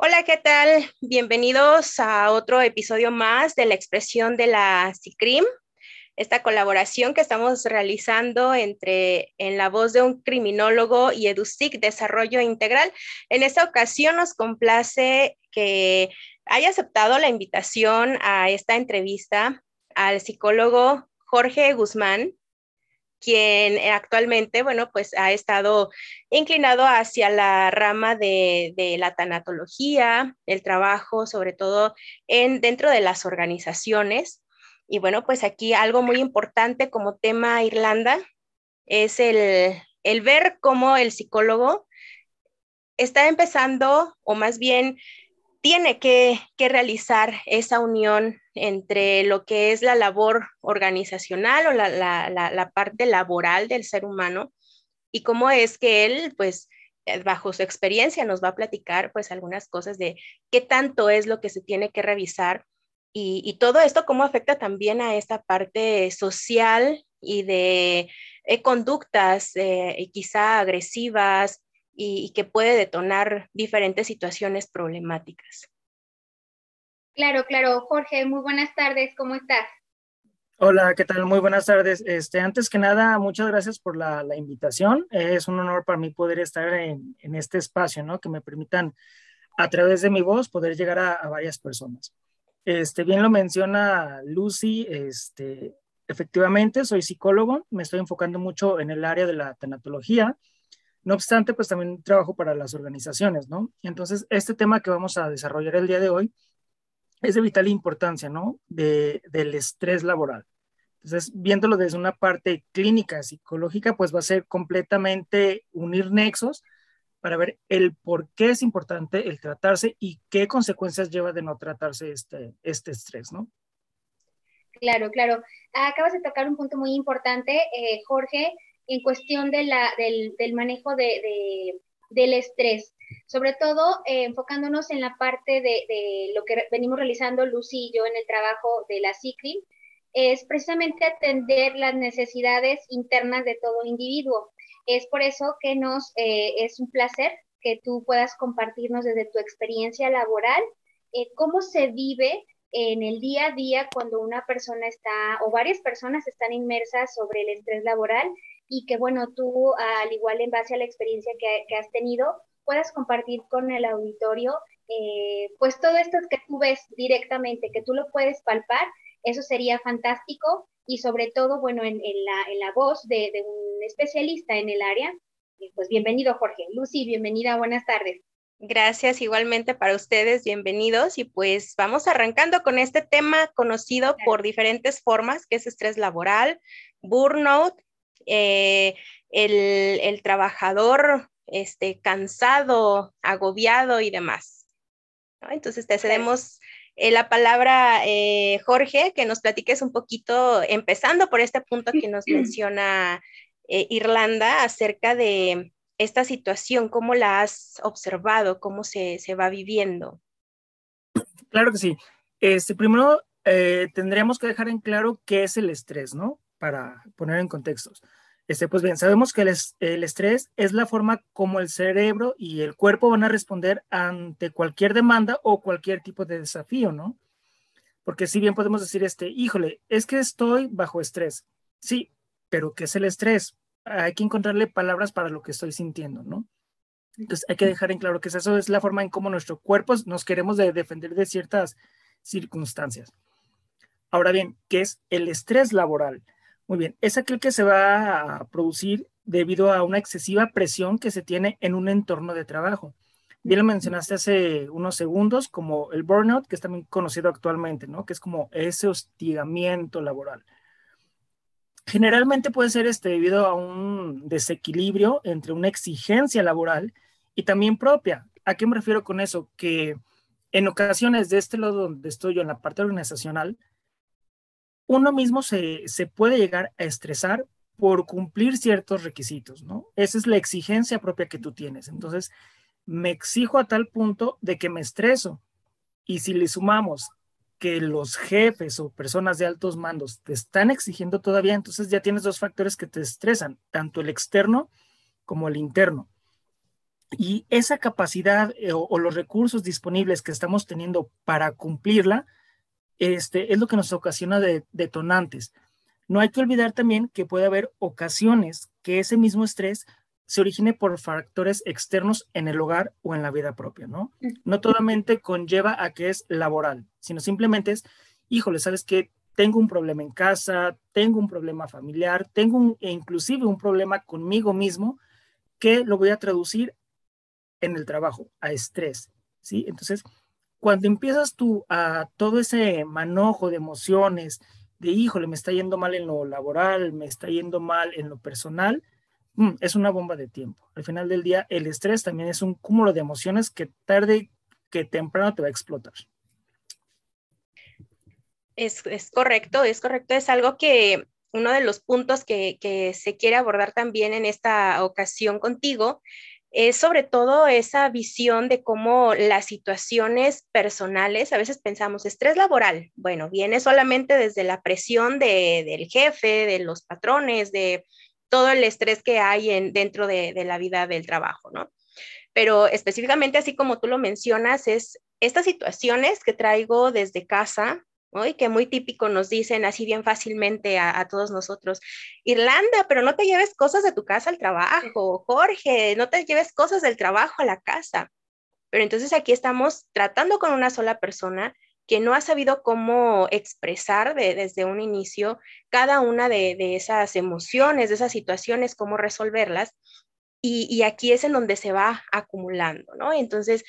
Hola, ¿qué tal? Bienvenidos a otro episodio más de la expresión de la CICRIM, esta colaboración que estamos realizando entre en la voz de un criminólogo y EduSIC Desarrollo Integral. En esta ocasión nos complace que haya aceptado la invitación a esta entrevista al psicólogo Jorge Guzmán, quien actualmente, bueno, pues ha estado inclinado hacia la rama de, la tanatología, el trabajo, sobre todo en, dentro de las organizaciones. Y bueno, pues aquí algo muy importante como tema Irlanda es el, ver cómo el psicólogo está empezando, o más bien tiene que, realizar esa unión entre lo que es la labor organizacional o la, parte laboral del ser humano y cómo es que él, pues, eh, bajo su experiencia nos va a platicar, pues, algunas cosas de qué tanto es lo que se tiene que revisar y, todo esto cómo afecta también a esta parte social y de eh, conductas eh, quizá agresivas y, que puede detonar diferentes situaciones problemáticas. Claro, claro. Jorge, muy buenas tardes, ¿cómo estás? Hola, ¿qué tal? Muy buenas tardes. Este, antes que nada, muchas gracias por la, invitación. Es un honor para mí poder estar en, este espacio, ¿no? Que me permitan a través de mi voz poder llegar a, varias personas. Este, bien lo menciona Lucy, este, efectivamente soy psicólogo, me estoy enfocando mucho en el área de la tanatología no obstante, pues también trabajo para las organizaciones, ¿no? Entonces, este tema que vamos a desarrollar el día de hoy es de vital importancia, ¿no? De, del estrés laboral. Entonces, viéndolo desde una parte clínica, psicológica, pues va a ser completamente unir nexos para ver el por qué es importante el tratarse y qué consecuencias lleva de no tratarse este, este estrés, ¿no? Claro, claro. Acabas de tocar un punto muy importante, eh, Jorge, en cuestión del, del, manejo de, del estrés, sobre todo eh, enfocándonos en la parte de, lo que venimos realizando Lucy y yo en el trabajo de la CICRI, es precisamente atender las necesidades internas de todo individuo. Es por eso que nos eh, es un placer que tú puedas compartirnos desde tu experiencia laboral eh, cómo se vive en el día a día cuando una persona está o varias personas están inmersas sobre el estrés laboral y que, bueno, tú, al igual en base a la experiencia que, has tenido, puedas compartir con el auditorio, eh, pues todo esto que tú ves directamente, que tú lo puedes palpar, eso sería fantástico y sobre todo, bueno, en, la, en la, voz de, de, un especialista en el área. Pues bienvenido, Jorge. Lucy, bienvenida, buenas tardes. Gracias igualmente para ustedes, bienvenidos. Y pues vamos arrancando con este tema conocido por diferentes formas, que es estrés laboral, burnout eh, el, trabajador este, cansado, agobiado y demás. Entonces te cedemos eh, la palabra, eh, Jorge, que nos platiques un poquito, empezando por este punto que nos menciona Irlanda, acerca de esta situación, cómo la has observado, cómo se, se va viviendo. Claro que sí. Este, primero, tendríamos que dejar en claro qué es el estrés, ¿no? Para poner en contextos. Este, pues bien, sabemos que el, estrés es la forma como el cerebro y el cuerpo van a responder ante cualquier demanda o cualquier tipo de desafío, ¿no? Porque si bien podemos decir, este, híjole, es que estoy bajo estrés. Sí, pero ¿qué es el estrés? Hay que encontrarle palabras para lo que estoy sintiendo, ¿no? Entonces hay que dejar en claro que eso es la forma en cómo nuestro cuerpo nos queremos defender de ciertas circunstancias. Ahora bien, ¿qué es el estrés laboral? Muy bien, es aquel que se va a producir debido a una excesiva presión que se tiene en un entorno de trabajo. Bien lo mencionaste hace unos segundos como el burnout, que es también conocido actualmente, ¿no? Que es como ese hostigamiento laboral. Generalmente puede ser este debido a un desequilibrio entre una exigencia laboral y también propia. ¿A qué me refiero con eso? Que en ocasiones de este lado donde estoy yo en la parte organizacional, uno mismo se, puede llegar a estresar por cumplir ciertos requisitos, ¿no? Esa es la exigencia propia que tú tienes. Entonces, me exijo a tal punto de que me estreso. Y si le sumamos que los jefes o personas de altos mandos te están exigiendo todavía, entonces ya tienes dos factores que te estresan, tanto el externo como el interno. Y esa capacidad eh, o, los recursos disponibles que estamos teniendo para cumplirla, este, es lo que nos ocasiona de, detonantes. No hay que olvidar también que puede haber ocasiones que ese mismo estrés se origine por factores externos en el hogar o en la vida propia, ¿no? No totalmente conlleva a que es laboral, sino simplemente es, híjole, ¿sabes qué? Tengo un problema en casa, tengo un problema familiar, tengo un, e inclusive un problema conmigo mismo que lo voy a traducir en el trabajo, a estrés, ¿sí? Entonces, cuando empiezas tú a todo ese manojo de emociones, de híjole, me está yendo mal en lo laboral, me está yendo mal en lo personal, mm, es una bomba de tiempo. Al final del día, el estrés también es un cúmulo de emociones que tarde que temprano te va a explotar. Es, correcto, es correcto. Es algo que uno de los puntos que, que se quiere abordar también en esta ocasión contigo es sobre todo esa visión de cómo las situaciones personales, a veces pensamos, estrés laboral, bueno, viene solamente desde la presión del jefe, de los patrones, de todo el estrés que hay en, dentro de, de la vida del trabajo, ¿no? Pero específicamente, así como tú lo mencionas, es estas situaciones que traigo desde casa, y que muy típico nos dicen así bien fácilmente a, todos nosotros, Irlanda, pero no te lleves cosas de tu casa al trabajo, Jorge, no te lleves cosas del trabajo a la casa. Pero entonces aquí estamos tratando con una sola persona que no ha sabido cómo expresar desde un inicio cada una de, esas emociones, de esas situaciones, cómo resolverlas. Y, aquí es en donde se va acumulando, ¿no? Entonces,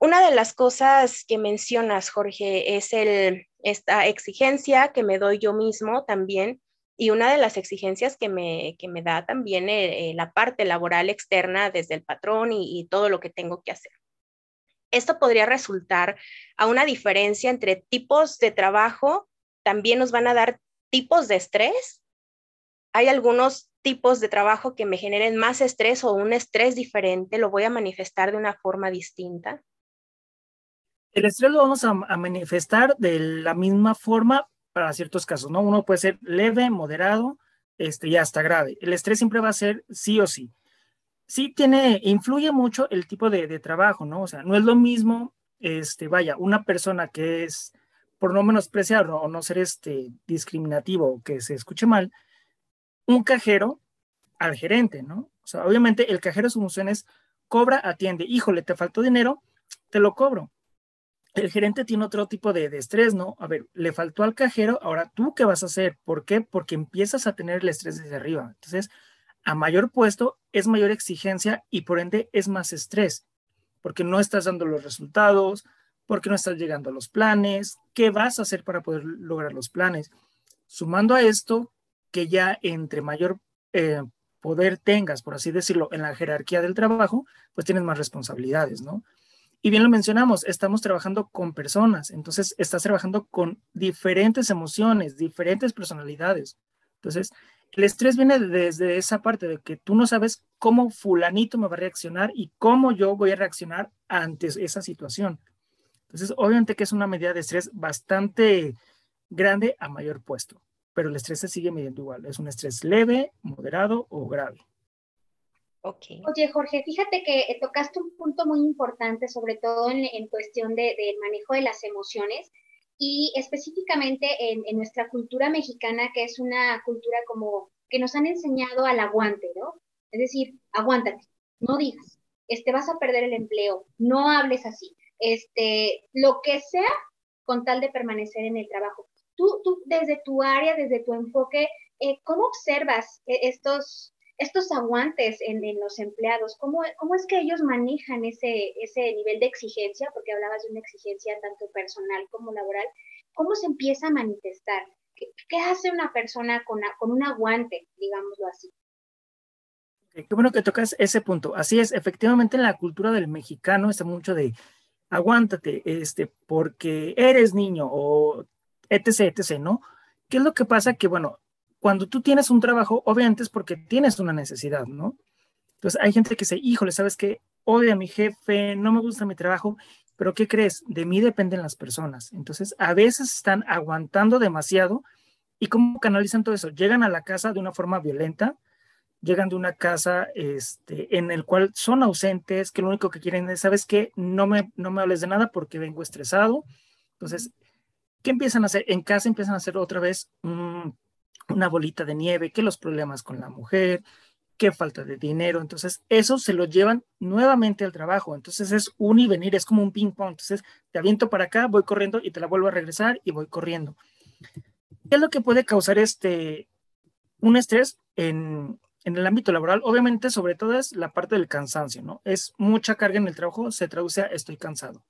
una de las cosas que mencionas, Jorge, es el, esta exigencia que me doy yo mismo también y una de las exigencias que me, que me da también eh, eh, la parte laboral externa desde el patrón y, todo lo que tengo que hacer. Esto podría resultar a una diferencia entre tipos de trabajo, también nos van a dar tipos de estrés. Hay algunos tipos de trabajo que me generen más estrés o un estrés diferente, lo voy a manifestar de una forma distinta. El estrés lo vamos a, manifestar de la misma forma para ciertos casos, ¿no? Uno puede ser leve, moderado, este, y hasta grave. El estrés siempre va a ser sí o sí. Sí tiene, influye mucho el tipo de, trabajo, ¿no? O sea, no es lo mismo, este, vaya, una persona que es, por no menospreciar o no ser este, discriminativo que se escuche mal, un cajero al gerente, ¿no? O sea, obviamente el cajero su función es cobra, atiende, híjole, te faltó dinero, te lo cobro el gerente tiene otro tipo de, estrés, ¿no? A ver, le faltó al cajero, ahora tú qué vas a hacer? ¿Por qué? Porque empiezas a tener el estrés desde arriba. Entonces, a mayor puesto es mayor exigencia y por ende es más estrés, porque no estás dando los resultados, porque no estás llegando a los planes, ¿qué vas a hacer para poder lograr los planes? Sumando a esto, que ya entre mayor eh, poder tengas, por así decirlo, en la jerarquía del trabajo, pues tienes más responsabilidades, ¿no? Y bien lo mencionamos, estamos trabajando con personas, entonces estás trabajando con diferentes emociones, diferentes personalidades. Entonces, el estrés viene desde esa parte de que tú no sabes cómo fulanito me va a reaccionar y cómo yo voy a reaccionar ante esa situación. Entonces, obviamente que es una medida de estrés bastante grande a mayor puesto, pero el estrés se sigue midiendo igual. Es un estrés leve, moderado o grave. Oye, Jorge, fíjate que tocaste un punto muy importante, sobre todo en, cuestión del manejo de las emociones y específicamente en, nuestra cultura mexicana, que es una cultura como que nos han enseñado al aguante, ¿no? Es decir, aguántate, no digas, este, vas a perder el empleo, no hables así, este, lo que sea con tal de permanecer en el trabajo. Tú, tú desde tu área, desde tu enfoque, eh, ¿cómo observas eh, estos, estos aguantes en, los empleados, ¿cómo, ¿cómo, es que ellos manejan ese, ese nivel de exigencia? Porque hablabas de una exigencia tanto personal como laboral. ¿Cómo se empieza a manifestar? ¿Qué, hace una persona con, con un aguante, digámoslo así? Qué bueno que tocas ese punto. Así es, efectivamente en la cultura del mexicano está mucho de aguántate, este, porque eres niño o etc, etc, ¿no? ¿Qué es lo que pasa? Que, bueno, cuando tú tienes un trabajo, obviamente es porque tienes una necesidad, ¿no? Entonces hay gente que dice, híjole, ¿sabes qué? Odio a mi jefe, no me gusta mi trabajo, pero ¿qué crees? De mí dependen las personas. Entonces a veces están aguantando demasiado y cómo canalizan todo eso. Llegan a la casa de una forma violenta, llegan de una casa este, en el cual son ausentes, que lo único que quieren es, ¿sabes qué? No me, no me hables de nada porque vengo estresado. Entonces, ¿qué empiezan a hacer? En casa empiezan a hacer otra vez una bolita de nieve, que los problemas con la mujer, que falta de dinero. Entonces, eso se lo llevan nuevamente al trabajo. Entonces, es un y venir, es como un ping pong. Entonces, te aviento para acá, voy corriendo y te la vuelvo a regresar y voy corriendo. ¿Qué es lo que puede causar este, un estrés en, en el ámbito laboral, obviamente, sobre todo es la parte del cansancio, ¿no? Es mucha carga en el trabajo, se traduce a estoy cansado.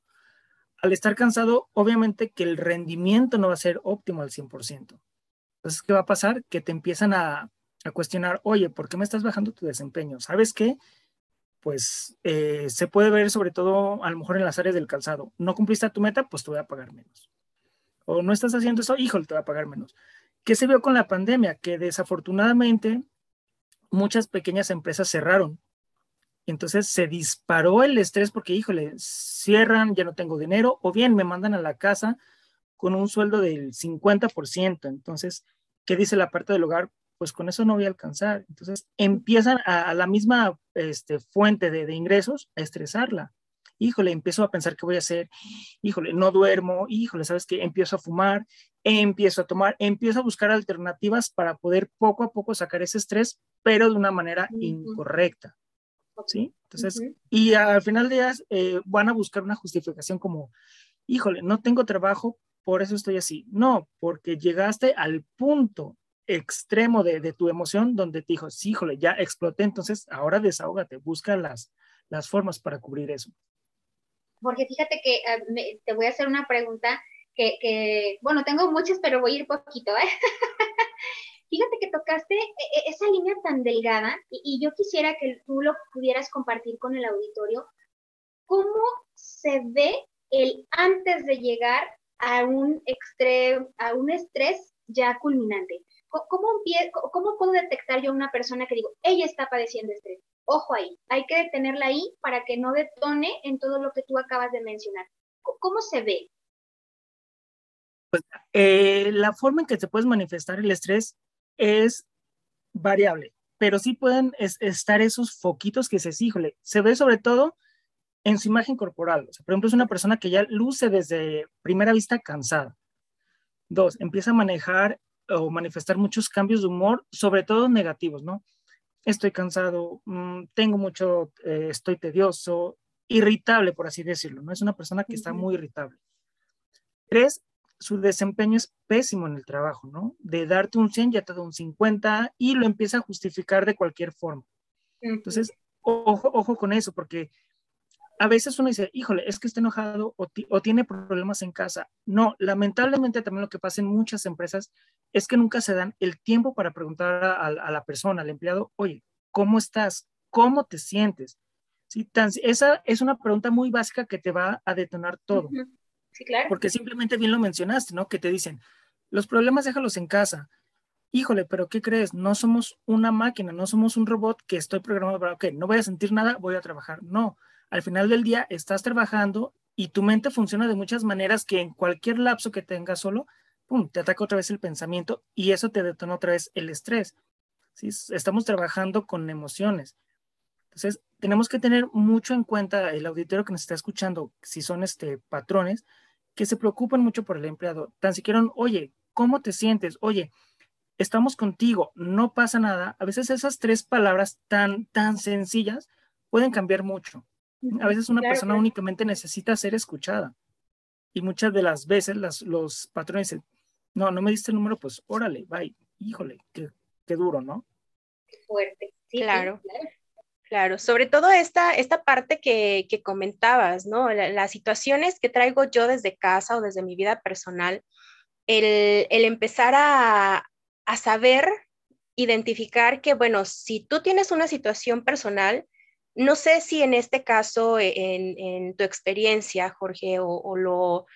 Al estar cansado, obviamente que el rendimiento no va a ser óptimo al 100%. Entonces, ¿qué va a pasar? Que te empiezan a, a cuestionar, oye, ¿por qué me estás bajando tu desempeño? ¿Sabes qué? Pues eh, se puede ver sobre todo a lo mejor en las áreas del calzado. No cumpliste tu meta, pues te voy a pagar menos. O no estás haciendo eso, híjole, te voy a pagar menos. ¿Qué se vio con la pandemia? Que desafortunadamente muchas pequeñas empresas cerraron. Entonces se disparó el estrés porque, híjole, cierran, ya no tengo dinero, o bien me mandan a la casa con un sueldo del 50%. Entonces, ¿qué dice la parte del hogar? Pues con eso no voy a alcanzar. Entonces empiezan a, la misma este, fuente de, de ingresos a estresarla híjole, empiezo a pensar qué voy a hacer, híjole, no duermo, híjole, ¿sabes qué? Empiezo a fumar, empiezo a tomar, empiezo a buscar alternativas para poder poco a poco sacar ese estrés, pero de una manera incorrecta. ¿Sí? Entonces, y al final de días eh, van a buscar una justificación como, híjole, no tengo trabajo, por eso estoy así. No, porque llegaste al punto extremo de, tu emoción donde te dijo, sí, híjole, ya exploté, entonces ahora desahógate, busca las, formas para cubrir eso. Porque fíjate que eh, te voy a hacer una pregunta que, bueno, tengo muchas, pero voy a ir poquito, ¿eh? Fíjate que tocaste e, e, esa línea tan delgada y, yo quisiera que tú lo pudieras compartir con el auditorio. ¿Cómo se ve el antes de llegar a un, a un estrés ya culminante? ¿Cómo, ¿Cómo puedo detectar yo una persona que digo, ella está padeciendo estrés? Ojo ahí, hay que detenerla ahí para que no detone en todo lo que tú acabas de mencionar. ¿Cómo se ve? Pues, eh, la forma en que se puede manifestar el estrés es variable, pero sí pueden estar esos foquitos que se, híjole, se ve sobre todo en su imagen corporal. O sea, por ejemplo, es una persona que ya luce desde primera vista cansada. Dos, empieza a manejar o manifestar muchos cambios de humor, sobre todo negativos, ¿no? Estoy cansado, mm, tengo mucho, eh, estoy tedioso, irritable, por así decirlo, ¿no? Es una persona que está muy irritable. Tres, su desempeño es pésimo en el trabajo, ¿no? De darte un 100 ya te da un 50 y lo empieza a justificar de cualquier forma. Entonces, ojo, ojo con eso, porque a veces uno dice, híjole, es que está enojado o, tiene problemas en casa. No, lamentablemente también lo que pasa en muchas empresas es que nunca se dan el tiempo para preguntar a, la persona, al empleado, oye, ¿cómo estás? ¿Cómo te sientes? ¿Sí? esa es una pregunta muy básica que te va a detonar todo. Sí, claro. Porque simplemente bien lo mencionaste, ¿no? Que te dicen, los problemas déjalos en casa. Híjole, pero ¿qué crees? No somos una máquina, no somos un robot que estoy programado para, ok, no voy a sentir nada, voy a trabajar. No, al final del día estás trabajando y tu mente funciona de muchas maneras que en cualquier lapso que tengas solo, pum, te ataca otra vez el pensamiento y eso te detona otra vez el estrés. ¿sí? Estamos trabajando con emociones. Entonces, tenemos que tener mucho en cuenta el auditorio que nos está escuchando, si son este, patrones, que se preocupan mucho por el empleado. Tan siquiera, oye, ¿cómo te sientes? Oye, estamos contigo, no pasa nada. A veces esas tres palabras tan, tan sencillas pueden cambiar mucho. A veces una persona únicamente necesita ser escuchada. Y muchas de las veces los patrones dicen, no, no me diste el número, pues órale, bye. Híjole, qué, qué duro, ¿no? Qué fuerte. claro. Claro, sobre todo esta, esta parte que, comentabas, ¿no? las situaciones que traigo yo desde casa o desde mi vida personal, el, empezar a, saber identificar que, bueno, si tú tienes una situación personal, no sé si en este caso, e, en, tu experiencia, Jorge, o, lo,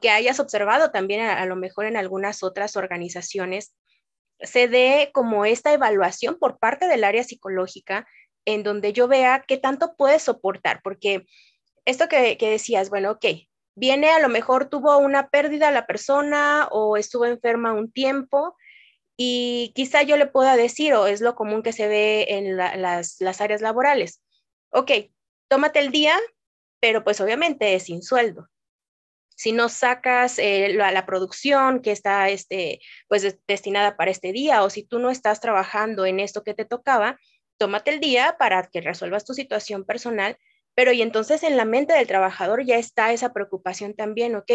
que hayas observado también a, lo mejor en algunas otras organizaciones, se dé como esta evaluación por parte del área psicológica en donde yo vea qué tanto puede soportar, porque esto que, decías, bueno, ok, viene a lo mejor tuvo una pérdida la persona o estuvo enferma un tiempo Y quizá yo le pueda decir, o es lo común que se ve en las áreas laborales, ok, tómate el día, pero pues obviamente es sin sueldo. Si no sacas eh, la, producción que está este, pues destinada para este día o si tú no estás trabajando en esto que te tocaba, tómate el día para que resuelvas tu situación personal, pero y entonces en la mente del trabajador ya está esa preocupación también, ok,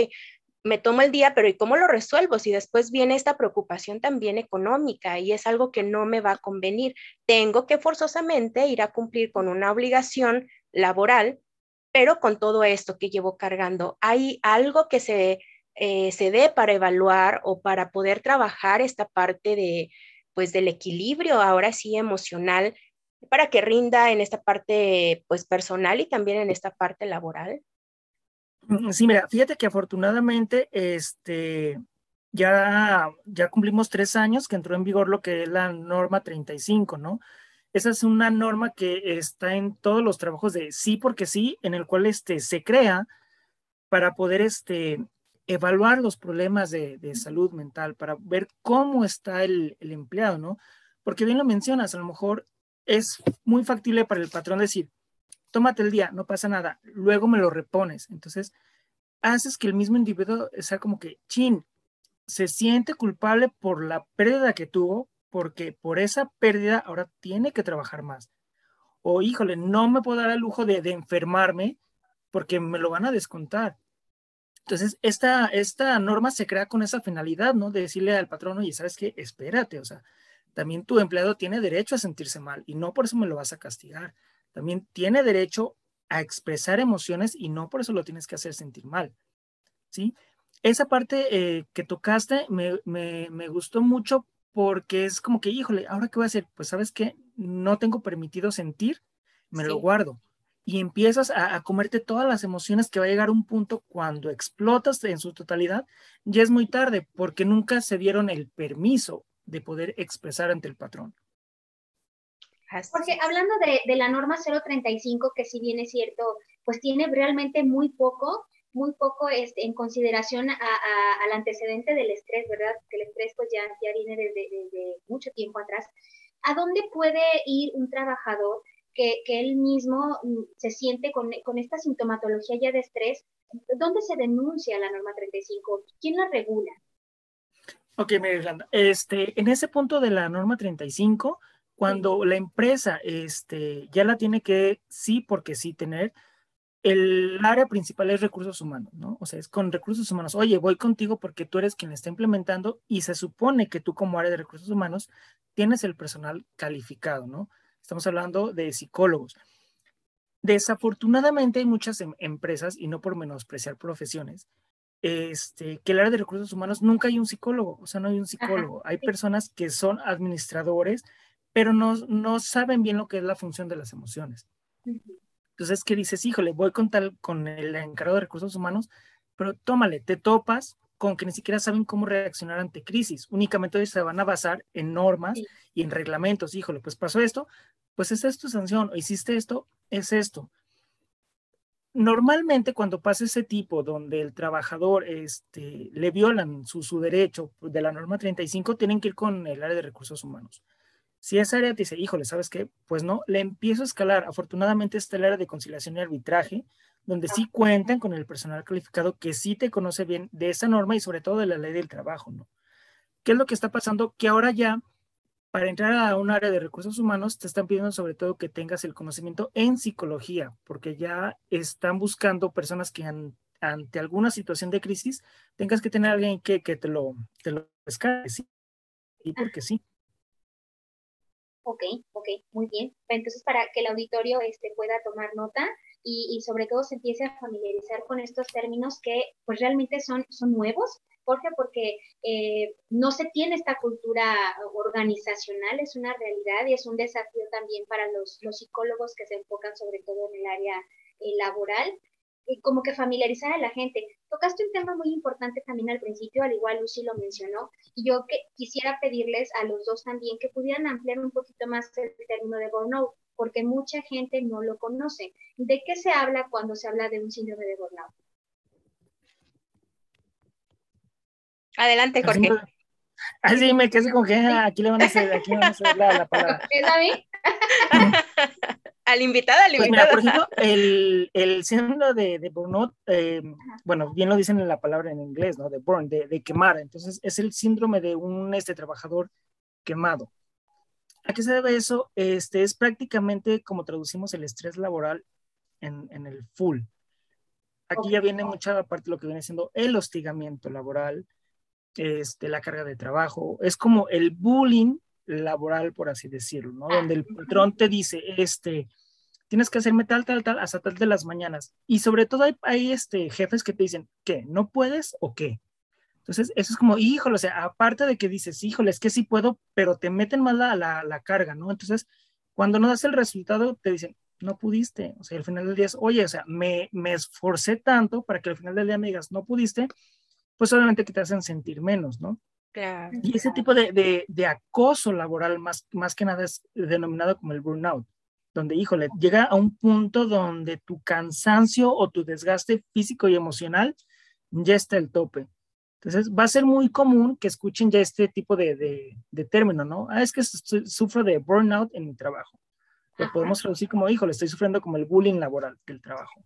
me tomo el día, pero ¿y cómo lo resuelvo? Si después viene esta preocupación también económica y es algo que no me va a convenir, tengo que forzosamente ir a cumplir con una obligación laboral pero con todo esto que llevo cargando, ¿hay algo que se, eh, se dé para evaluar o para poder trabajar esta parte de, pues, del equilibrio, ahora sí emocional, para que rinda en esta parte, pues, personal y también en esta parte laboral? Sí, mira, fíjate que afortunadamente, este, ya, ya cumplimos tres años que entró en vigor lo que es la norma 35, ¿no? Esa es una norma que está en todos los trabajos de sí porque sí, en el cual este, se crea para poder este, evaluar los problemas de, salud mental, para ver cómo está el, empleado, ¿no? Porque bien lo mencionas, a lo mejor es muy factible para el patrón decir, tómate el día, no pasa nada, luego me lo repones. Entonces, haces que el mismo individuo sea como que, chin, se siente culpable por la pérdida que tuvo, porque por esa pérdida ahora tiene que trabajar más. O híjole, no me puedo dar el lujo de, enfermarme porque me lo van a descontar. Entonces, esta, esta norma se crea con esa finalidad, ¿no? De decirle al patrón, oye, ¿sabes qué? Espérate, o sea, también tu empleado tiene derecho a sentirse mal y no por eso me lo vas a castigar. También tiene derecho a expresar emociones y no por eso lo tienes que hacer sentir mal, ¿sí? Esa parte eh, que tocaste me, me, me, gustó mucho porque es como que, híjole, ¿ahora qué voy a hacer? Pues sabes qué, no tengo permitido sentir, me lo guardo. Y empiezas a, comerte todas las emociones que va a llegar un punto cuando explotas en su totalidad, ya es muy tarde porque nunca se dieron el permiso de poder expresar ante el patrón. Porque hablando de, de, la norma 035, que si bien es cierto, pues tiene realmente muy poco, muy poco este, en consideración al antecedente del estrés, ¿verdad? Que el estrés pues ya, ya viene desde, mucho tiempo atrás. ¿A dónde puede ir un trabajador que, que él mismo mm, se siente con, con, esta sintomatología ya de estrés? ¿Dónde se denuncia la norma 35? ¿Quién la regula? Ok, Irlanda. Este, en ese punto de la norma 35, cuando la empresa este, ya la tiene que sí, porque sí tener, el área principal es recursos humanos, ¿no? O sea, es con recursos humanos. Oye, voy contigo porque tú eres quien está implementando y se supone que tú como área de recursos humanos tienes el personal calificado, ¿no? Estamos hablando de psicólogos. Desafortunadamente hay muchas em, empresas, y no por menospreciar profesiones, este, que el área de recursos humanos nunca hay un psicólogo, o sea, no hay un psicólogo. Hay personas que son administradores, pero no, no saben bien lo que es la función de las emociones. Entonces, ¿qué dices? Híjole, voy con tal, con el encargado de recursos humanos, pero tómale, te topas con que ni siquiera saben cómo reaccionar ante crisis. Únicamente se van a basar en normas y en reglamentos. Híjole, pues pasó esto, pues es tu sanción. O hiciste esto, es esto. Normalmente cuando pasa ese tipo donde el trabajador este, le violan su, su derecho de la norma 35, tienen que ir con el área de recursos humanos. Si esa área te dice, híjole, ¿sabes qué? Pues no, le empiezo a escalar. Afortunadamente está el área de conciliación y arbitraje, donde sí cuentan con el personal calificado que sí te conoce bien de esa norma y sobre todo de la ley del trabajo, ¿no? ¿Qué es lo que está pasando? Que ahora ya, para entrar a un área de recursos humanos, te están pidiendo sobre todo que tengas el conocimiento en psicología, porque ya están buscando personas que ante alguna situación de crisis tengas que tener a alguien que, que te lo, te lo escape, sí, y porque sí. Ok, ok, muy bien. Entonces, para que el auditorio este, pueda tomar nota y, sobre todo se empiece a familiarizar con estos términos que pues realmente son, son nuevos, Jorge, porque eh, no se tiene esta cultura organizacional, es una realidad y es un desafío también para los, los psicólogos que se enfocan sobre todo en el área eh, laboral y como que familiarizar a la gente. Tocaste un tema muy importante también al principio, al igual Lucy lo mencionó, y yo que quisiera pedirles a los dos también que pudieran ampliar un poquito más el término de burnout, porque mucha gente no lo conoce. ¿De qué se habla cuando se habla de un síndrome de burnout? Adelante, Jorge. Así me quedé con que ah, aquí le van a hacer, aquí le van a hacer la, palabra. ¿Es a mí? al invitado, al pues invitado. por ejemplo, el, el síndrome de, de burnout, eh, bueno, bien lo dicen en la palabra en inglés, ¿no? De burn, de, de, quemar. Entonces, es el síndrome de un este, trabajador quemado. ¿A qué se debe eso? Este, es prácticamente como traducimos el estrés laboral en, en el full. Aquí okay. ya viene mucha parte de lo que viene siendo el hostigamiento laboral, este, la carga de trabajo. Es como el bullying laboral, por así decirlo, ¿no? Donde el patrón te dice, este, tienes que hacerme tal, tal, tal, hasta tal de las mañanas. Y sobre todo hay, hay este, jefes que te dicen, ¿qué? ¿No puedes o qué? Entonces, eso es como, híjole, o sea, aparte de que dices, híjole, es que sí puedo, pero te meten más la, la, la carga, ¿no? Entonces, cuando no das el resultado, te dicen, no pudiste. O sea, al final del día es, oye, o sea, me, me esforcé tanto para que al final del día me digas, no pudiste, pues obviamente que te hacen sentir menos, ¿no? Claro. Y ese tipo de, de, de, acoso laboral más, más que nada es denominado como el burnout, donde, híjole, llega a un punto donde tu cansancio o tu desgaste físico y emocional ya está el tope. Entonces, va a ser muy común que escuchen ya este tipo de, de, de término, ¿no? Ah, es que sufro de burnout en mi trabajo. Lo Ajá. podemos traducir como, híjole, estoy sufriendo como el bullying laboral del trabajo.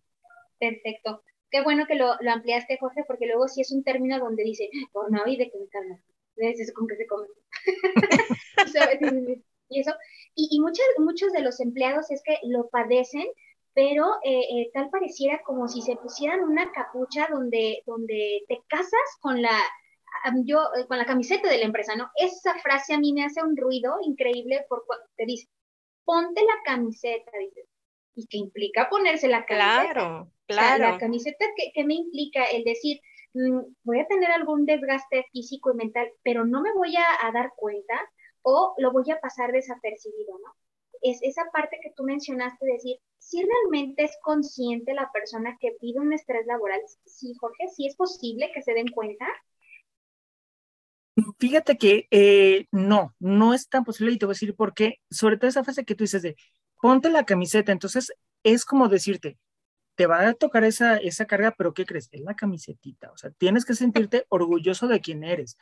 Perfecto. Qué bueno que lo, lo ampliaste, Jorge, porque luego sí es un término donde dice, burnout y de qué me hablas. Es con que se come. y eso. Y, y muchos, muchos de los empleados es que lo padecen, pero eh, eh, tal pareciera como si se pusieran una capucha donde, donde te casas con la, yo, eh, con la camiseta de la empresa, ¿no? Esa frase a mí me hace un ruido increíble porque te dice, ponte la camiseta, dices, y que implica ponerse la camiseta. Claro, O claro. sea, la camiseta, ¿qué, ¿qué, me implica? El decir, mmm, voy a tener algún desgaste físico y mental, pero no me voy a, a dar cuenta o lo voy a pasar desapercibido, ¿no? Es esa parte que tú mencionaste, decir, si realmente es consciente la persona que pide un estrés laboral, sí, Jorge, sí es posible que se den cuenta. Fíjate que eh, no, no es tan posible y te voy a decir por qué, sobre todo esa fase que tú dices de ponte la camiseta, entonces es como decirte, te va a tocar esa, esa carga, pero ¿qué crees? Es la camisetita, o sea, tienes que sentirte orgulloso de quién eres.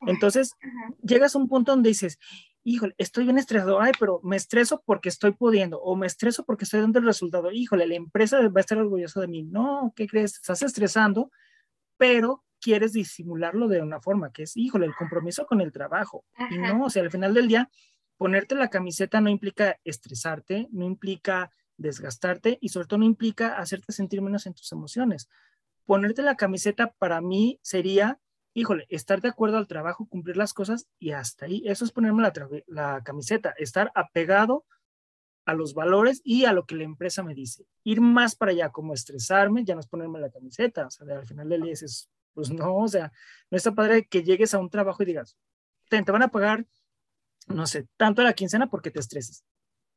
Entonces, Ajá. llegas a un punto donde dices, híjole, estoy bien estresado, ay, pero me estreso porque estoy pudiendo, o me estreso porque estoy dando el resultado, híjole, la empresa va a estar orgullosa de mí. No, ¿qué crees? Estás estresando, pero quieres disimularlo de una forma, que es, híjole, el compromiso con el trabajo. Ajá. Y no, o sea, al final del día, ponerte la camiseta no implica estresarte, no implica desgastarte y sobre todo no implica hacerte sentir menos en tus emociones. Ponerte la camiseta para mí sería, híjole, estar de acuerdo al trabajo, cumplir las cosas y hasta ahí. Eso es ponerme la, la camiseta, estar apegado a los valores y a lo que la empresa me dice. Ir más para allá, como estresarme, ya no es ponerme la camiseta. O sea, al final del día es, pues no, o sea, no está padre que llegues a un trabajo y digas, te van a pagar, no sé, tanto a la quincena porque te estreses.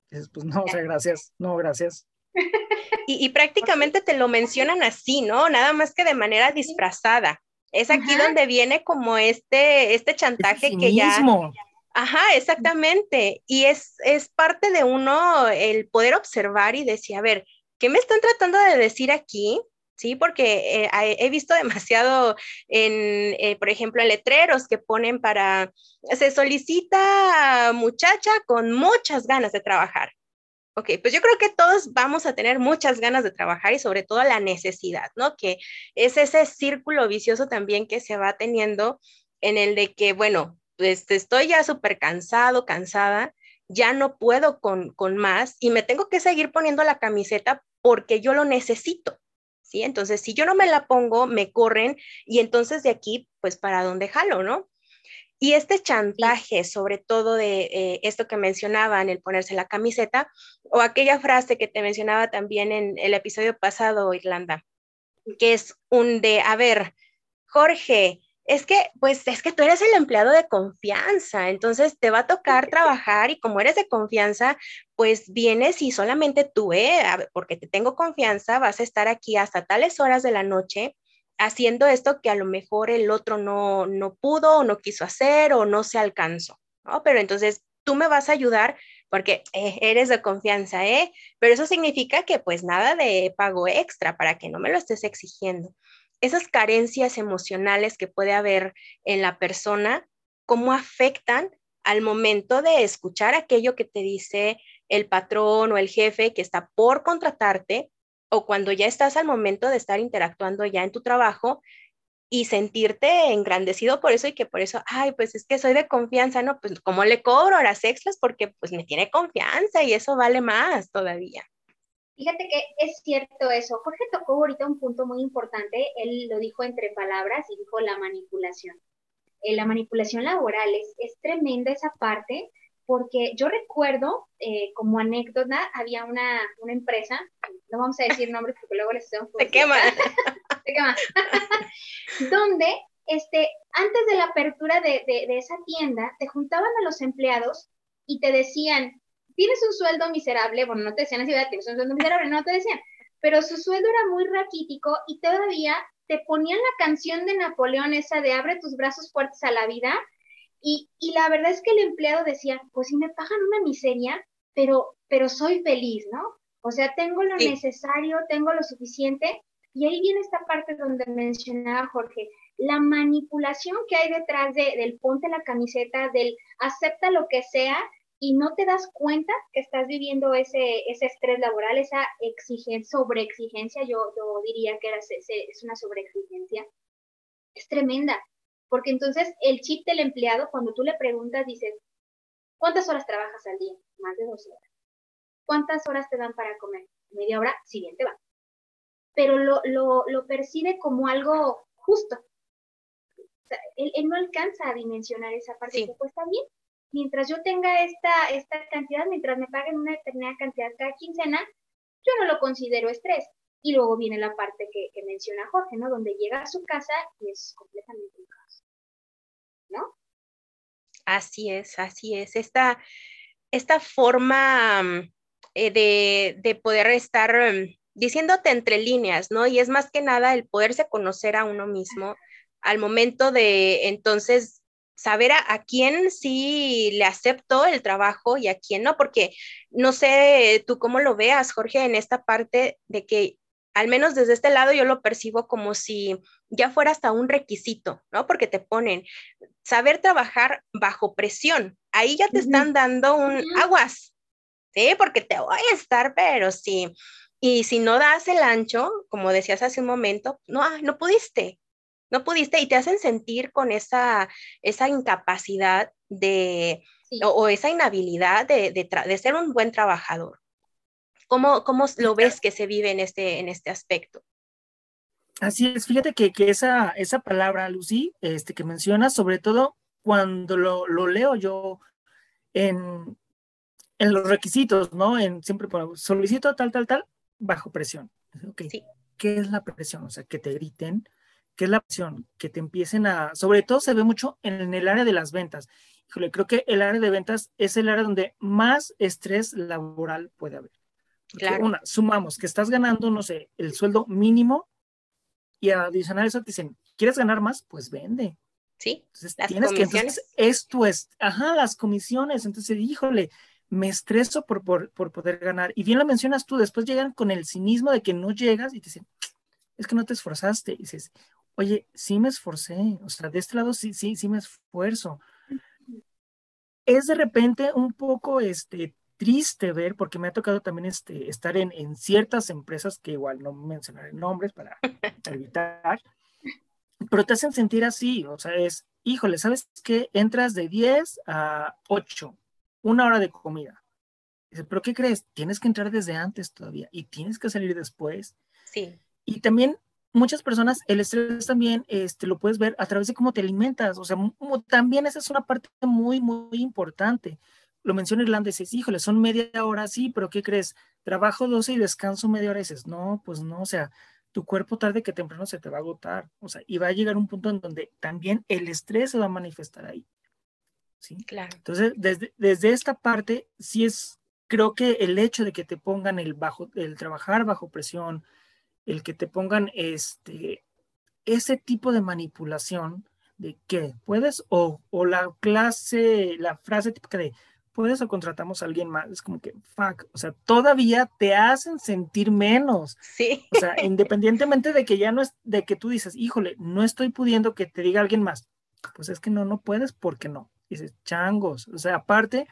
Pues no, o sea, gracias, no, gracias. Y, y, prácticamente te lo mencionan así, ¿no? Nada más que de manera disfrazada. Es aquí Ajá. donde viene como este, este chantaje es que ya... Ajá, exactamente. Y es, es parte de uno el poder observar y decir, a ver, ¿qué me están tratando de decir aquí? Sí, porque eh, he visto demasiado en, eh, por ejemplo, letreros que ponen para, se solicita muchacha con muchas ganas de trabajar. Ok, pues yo creo que todos vamos a tener muchas ganas de trabajar y sobre todo la necesidad, ¿no? Que es ese círculo vicioso también que se va teniendo en el de que, bueno, pues estoy ya súper cansado, cansada, ya no puedo con, con más y me tengo que seguir poniendo la camiseta porque yo lo necesito. ¿Sí? Entonces, si yo no me la pongo, me corren y entonces de aquí, pues, ¿para dónde jalo, no? Y este chantaje, sobre todo de eh, esto que mencionaban, el ponerse la camiseta, o aquella frase que te mencionaba también en el episodio pasado, Irlanda, que es un de, a ver, Jorge, es que, pues, es que tú eres el empleado de confianza, entonces te va a tocar trabajar y como eres de confianza, pues vienes y solamente tú, ¿eh? porque te tengo confianza, vas a estar aquí hasta tales horas de la noche haciendo esto que a lo mejor el otro no, no pudo o no quiso hacer o no se alcanzó, ¿no? Pero entonces tú me vas a ayudar porque eh, eres de confianza, ¿eh? Pero eso significa que pues nada de pago extra para que no me lo estés exigiendo esas carencias emocionales que puede haber en la persona cómo afectan al momento de escuchar aquello que te dice el patrón o el jefe que está por contratarte o cuando ya estás al momento de estar interactuando ya en tu trabajo y sentirte engrandecido por eso y que por eso, ay, pues es que soy de confianza, ¿no? Pues como le cobro horas extras porque pues me tiene confianza y eso vale más todavía. Fíjate que es cierto eso. Jorge tocó ahorita un punto muy importante. Él lo dijo entre palabras y dijo la manipulación. Eh, la manipulación laboral es, es, tremenda esa parte porque yo recuerdo, eh, como anécdota, había una, una, empresa, no vamos a decir nombres porque luego les hacemos... Se quema. Se quema. donde este, antes de la apertura de, de, de esa tienda, te juntaban a los empleados y te decían, tienes un sueldo miserable, bueno, no te decían así, tienes un sueldo miserable, no te decían, pero su sueldo era muy raquítico y todavía te ponían la canción de Napoleón esa de abre tus brazos fuertes a la vida y, y la verdad es que el empleado decía, pues si me pagan una miseria, pero, pero soy feliz, ¿no? O sea, tengo lo necesario, tengo lo suficiente y ahí viene esta parte donde mencionaba Jorge, la manipulación que hay detrás de, del ponte la camiseta, del acepta lo que sea y no te das cuenta que estás viviendo ese, ese estrés laboral, esa exigencia, sobreexigencia, yo, yo diría que era, es una sobreexigencia, es tremenda, porque entonces el chip del empleado, cuando tú le preguntas, dices, ¿cuántas horas trabajas al día? Más de 12 horas. ¿Cuántas horas te dan para comer? Media hora, siguiente va. Pero lo, lo, lo percibe como algo justo. O sea, él, él, no alcanza a dimensionar esa parte. Sí. Pues está bien, mientras yo tenga esta, esta cantidad, mientras me paguen una determinada cantidad cada quincena, yo no lo considero estrés. Y luego viene la parte que, menciona Jorge, ¿no? Donde llega a su casa y es completamente un caos. ¿No? Así es, así es. Esta, esta forma mm, eh, de, de, poder estar um, diciéndote entre líneas, ¿no? Y es más que nada el poderse conocer a uno mismo al momento de entonces saber a, quién sí le acepto el trabajo y a quién no, porque no sé tú cómo lo veas, Jorge, en esta parte de que al menos desde este lado yo lo percibo como si ya fuera hasta un requisito, ¿no? Porque te ponen saber trabajar bajo presión. Ahí ya te están dando un aguas, ¿sí? Porque te voy a estar, pero sí. Y si no das el ancho, como decías hace un momento, no, ah, no pudiste, no pudiste y te hacen sentir con esa, esa incapacidad de, sí. o, o, esa inhabilidad de, de, de, ser un buen trabajador. ¿Cómo, cómo lo ves que se vive en este, en este aspecto? Así es, fíjate que, que esa, esa palabra, Lucy, este, que mencionas, sobre todo cuando lo, lo leo yo en, en, los requisitos, ¿no? En siempre por solicito tal, tal, tal, bajo presión. Okay. Sí. ¿Qué es la presión? O sea, que te griten, que es la presión, que te empiecen a, sobre todo se ve mucho en el área de las ventas. Híjole, creo que el área de ventas es el área donde más estrés laboral puede haber. Claro. Una, sumamos que estás ganando, no sé, el sueldo mínimo y adicional a eso te dicen, ¿quieres ganar más? Pues vende. Sí. Entonces tienes que, entonces, esto es, ajá, las comisiones. Entonces, híjole, me estreso por, por, por poder ganar. Y bien lo mencionas tú, después llegan con el cinismo de que no llegas y te dicen, es que no te esforzaste. Y dices, oye, sí me esforcé, o sea, de este lado sí, sí, sí me esfuerzo. Es de repente un poco este, triste ver, porque me ha tocado también este, estar en, en ciertas empresas, que igual no mencionaré nombres para evitar, pero te hacen sentir así, o sea, es, híjole, ¿sabes qué? Entras de 10 a 8, una hora de comida. Dice, ¿pero qué crees? Tienes que entrar desde antes todavía y tienes que salir después. Sí. Y también muchas personas, el estrés también este, lo puedes ver a través de cómo te alimentas, o sea, también esa es una parte muy, muy importante. Lo menciona Irlanda, dices, híjole, son media hora, sí, pero ¿qué crees? Trabajo 12 y descanso media hora, dices, no, pues no, o sea, tu cuerpo tarde que temprano se te va a agotar, o sea, y va a llegar un punto en donde también el estrés se va a manifestar ahí. ¿Sí? Claro. Entonces, desde, desde esta parte, sí es, creo que el hecho de que te pongan el bajo, el trabajar bajo presión, el que te pongan este, ese tipo de manipulación de que puedes o, o, la clase, la frase típica de puedes o contratamos a alguien más, es como que fuck, o sea, todavía te hacen sentir menos. Sí. O sea, independientemente de que ya no es, de que tú dices, híjole, no estoy pudiendo que te diga alguien más, Pues es que no, no puedes porque no. Dices, changos. O sea, aparte,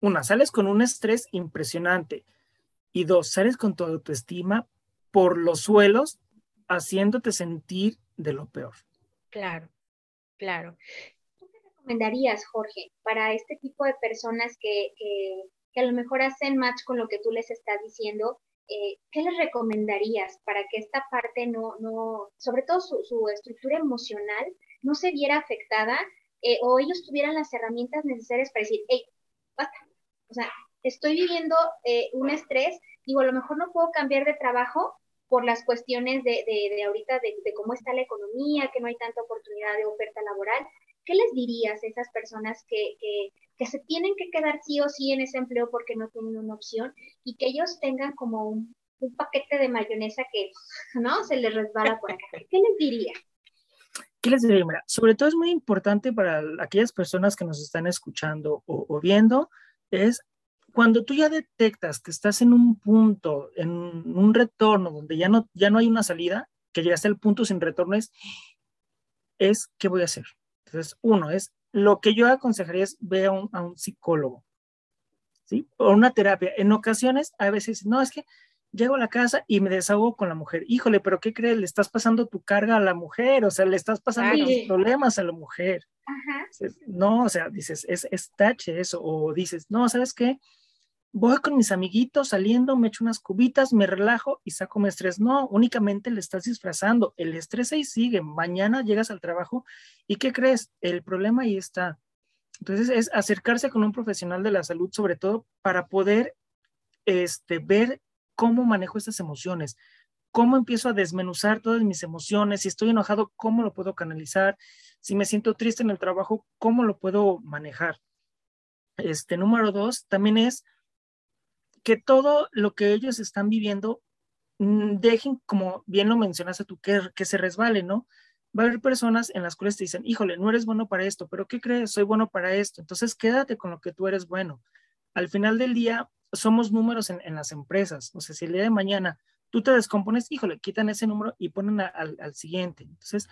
una, sales con un estrés impresionante. Y dos, sales con tu autoestima por los suelos, haciéndote sentir de lo peor. Claro, claro. ¿Tú qué recomendarías, Jorge, para este tipo de personas que, a lo mejor hacen match con lo que tú les estás diciendo? Eh, ¿Qué les recomendarías para que esta parte no, no sobre todo su, su estructura emocional, no se viera afectada eh, o ellos tuvieran las herramientas necesarias para decir, hey, basta, o sea, estoy viviendo eh, un estrés, digo, a lo mejor no puedo cambiar de trabajo por las cuestiones de, de, ahorita de, cómo está la economía, que no hay tanta oportunidad de oferta laboral. ¿Qué les dirías a esas personas que, que, se tienen que quedar sí o sí en ese empleo porque no tienen una opción y que ellos tengan como un, un paquete de mayonesa que, ¿no? Se les resbala por acá. ¿Qué les diría? ¿Qué les diría? Mira, sobre todo es muy importante para aquellas personas que nos están escuchando o, viendo, es cuando tú ya detectas que estás en un punto, en un retorno donde ya no, ya no hay una salida, que llegaste al punto sin retorno, es, es ¿qué voy a hacer? Entonces, uno es, lo que yo aconsejaría es ve a un, a un psicólogo, ¿sí? O una terapia. En ocasiones, a veces, no, es que llego a la casa y me desahogo con la mujer. Híjole, pero ¿qué crees? Le estás pasando tu carga a la mujer, o sea, le estás pasando los problemas a la mujer. No, o sea, dices, es, es tache eso, o dices, no, ¿sabes qué? Voy con mis amiguitos saliendo, me echo unas cubitas, me relajo y saco mi estrés. No, únicamente le estás disfrazando. El estrés ahí sigue. Mañana llegas al trabajo y ¿qué crees? El problema ahí está. Entonces es acercarse con un profesional de la salud, sobre todo para poder este, ver cómo manejo estas emociones, cómo empiezo a desmenuzar todas mis emociones, si estoy enojado, cómo lo puedo canalizar, si me siento triste en el trabajo, cómo lo puedo manejar. Este número dos también es que todo lo que ellos están viviendo mm, dejen, como bien lo mencionaste tú, que, que se resbale, ¿no? Va a haber personas en las cuales te dicen, híjole, no eres bueno para esto, pero ¿qué crees? Soy bueno para esto. Entonces quédate con lo que tú eres bueno. Al final del día, somos números en, las empresas. O sea, si el día de mañana tú te descompones, híjole, quitan ese número y ponen al, siguiente. Entonces,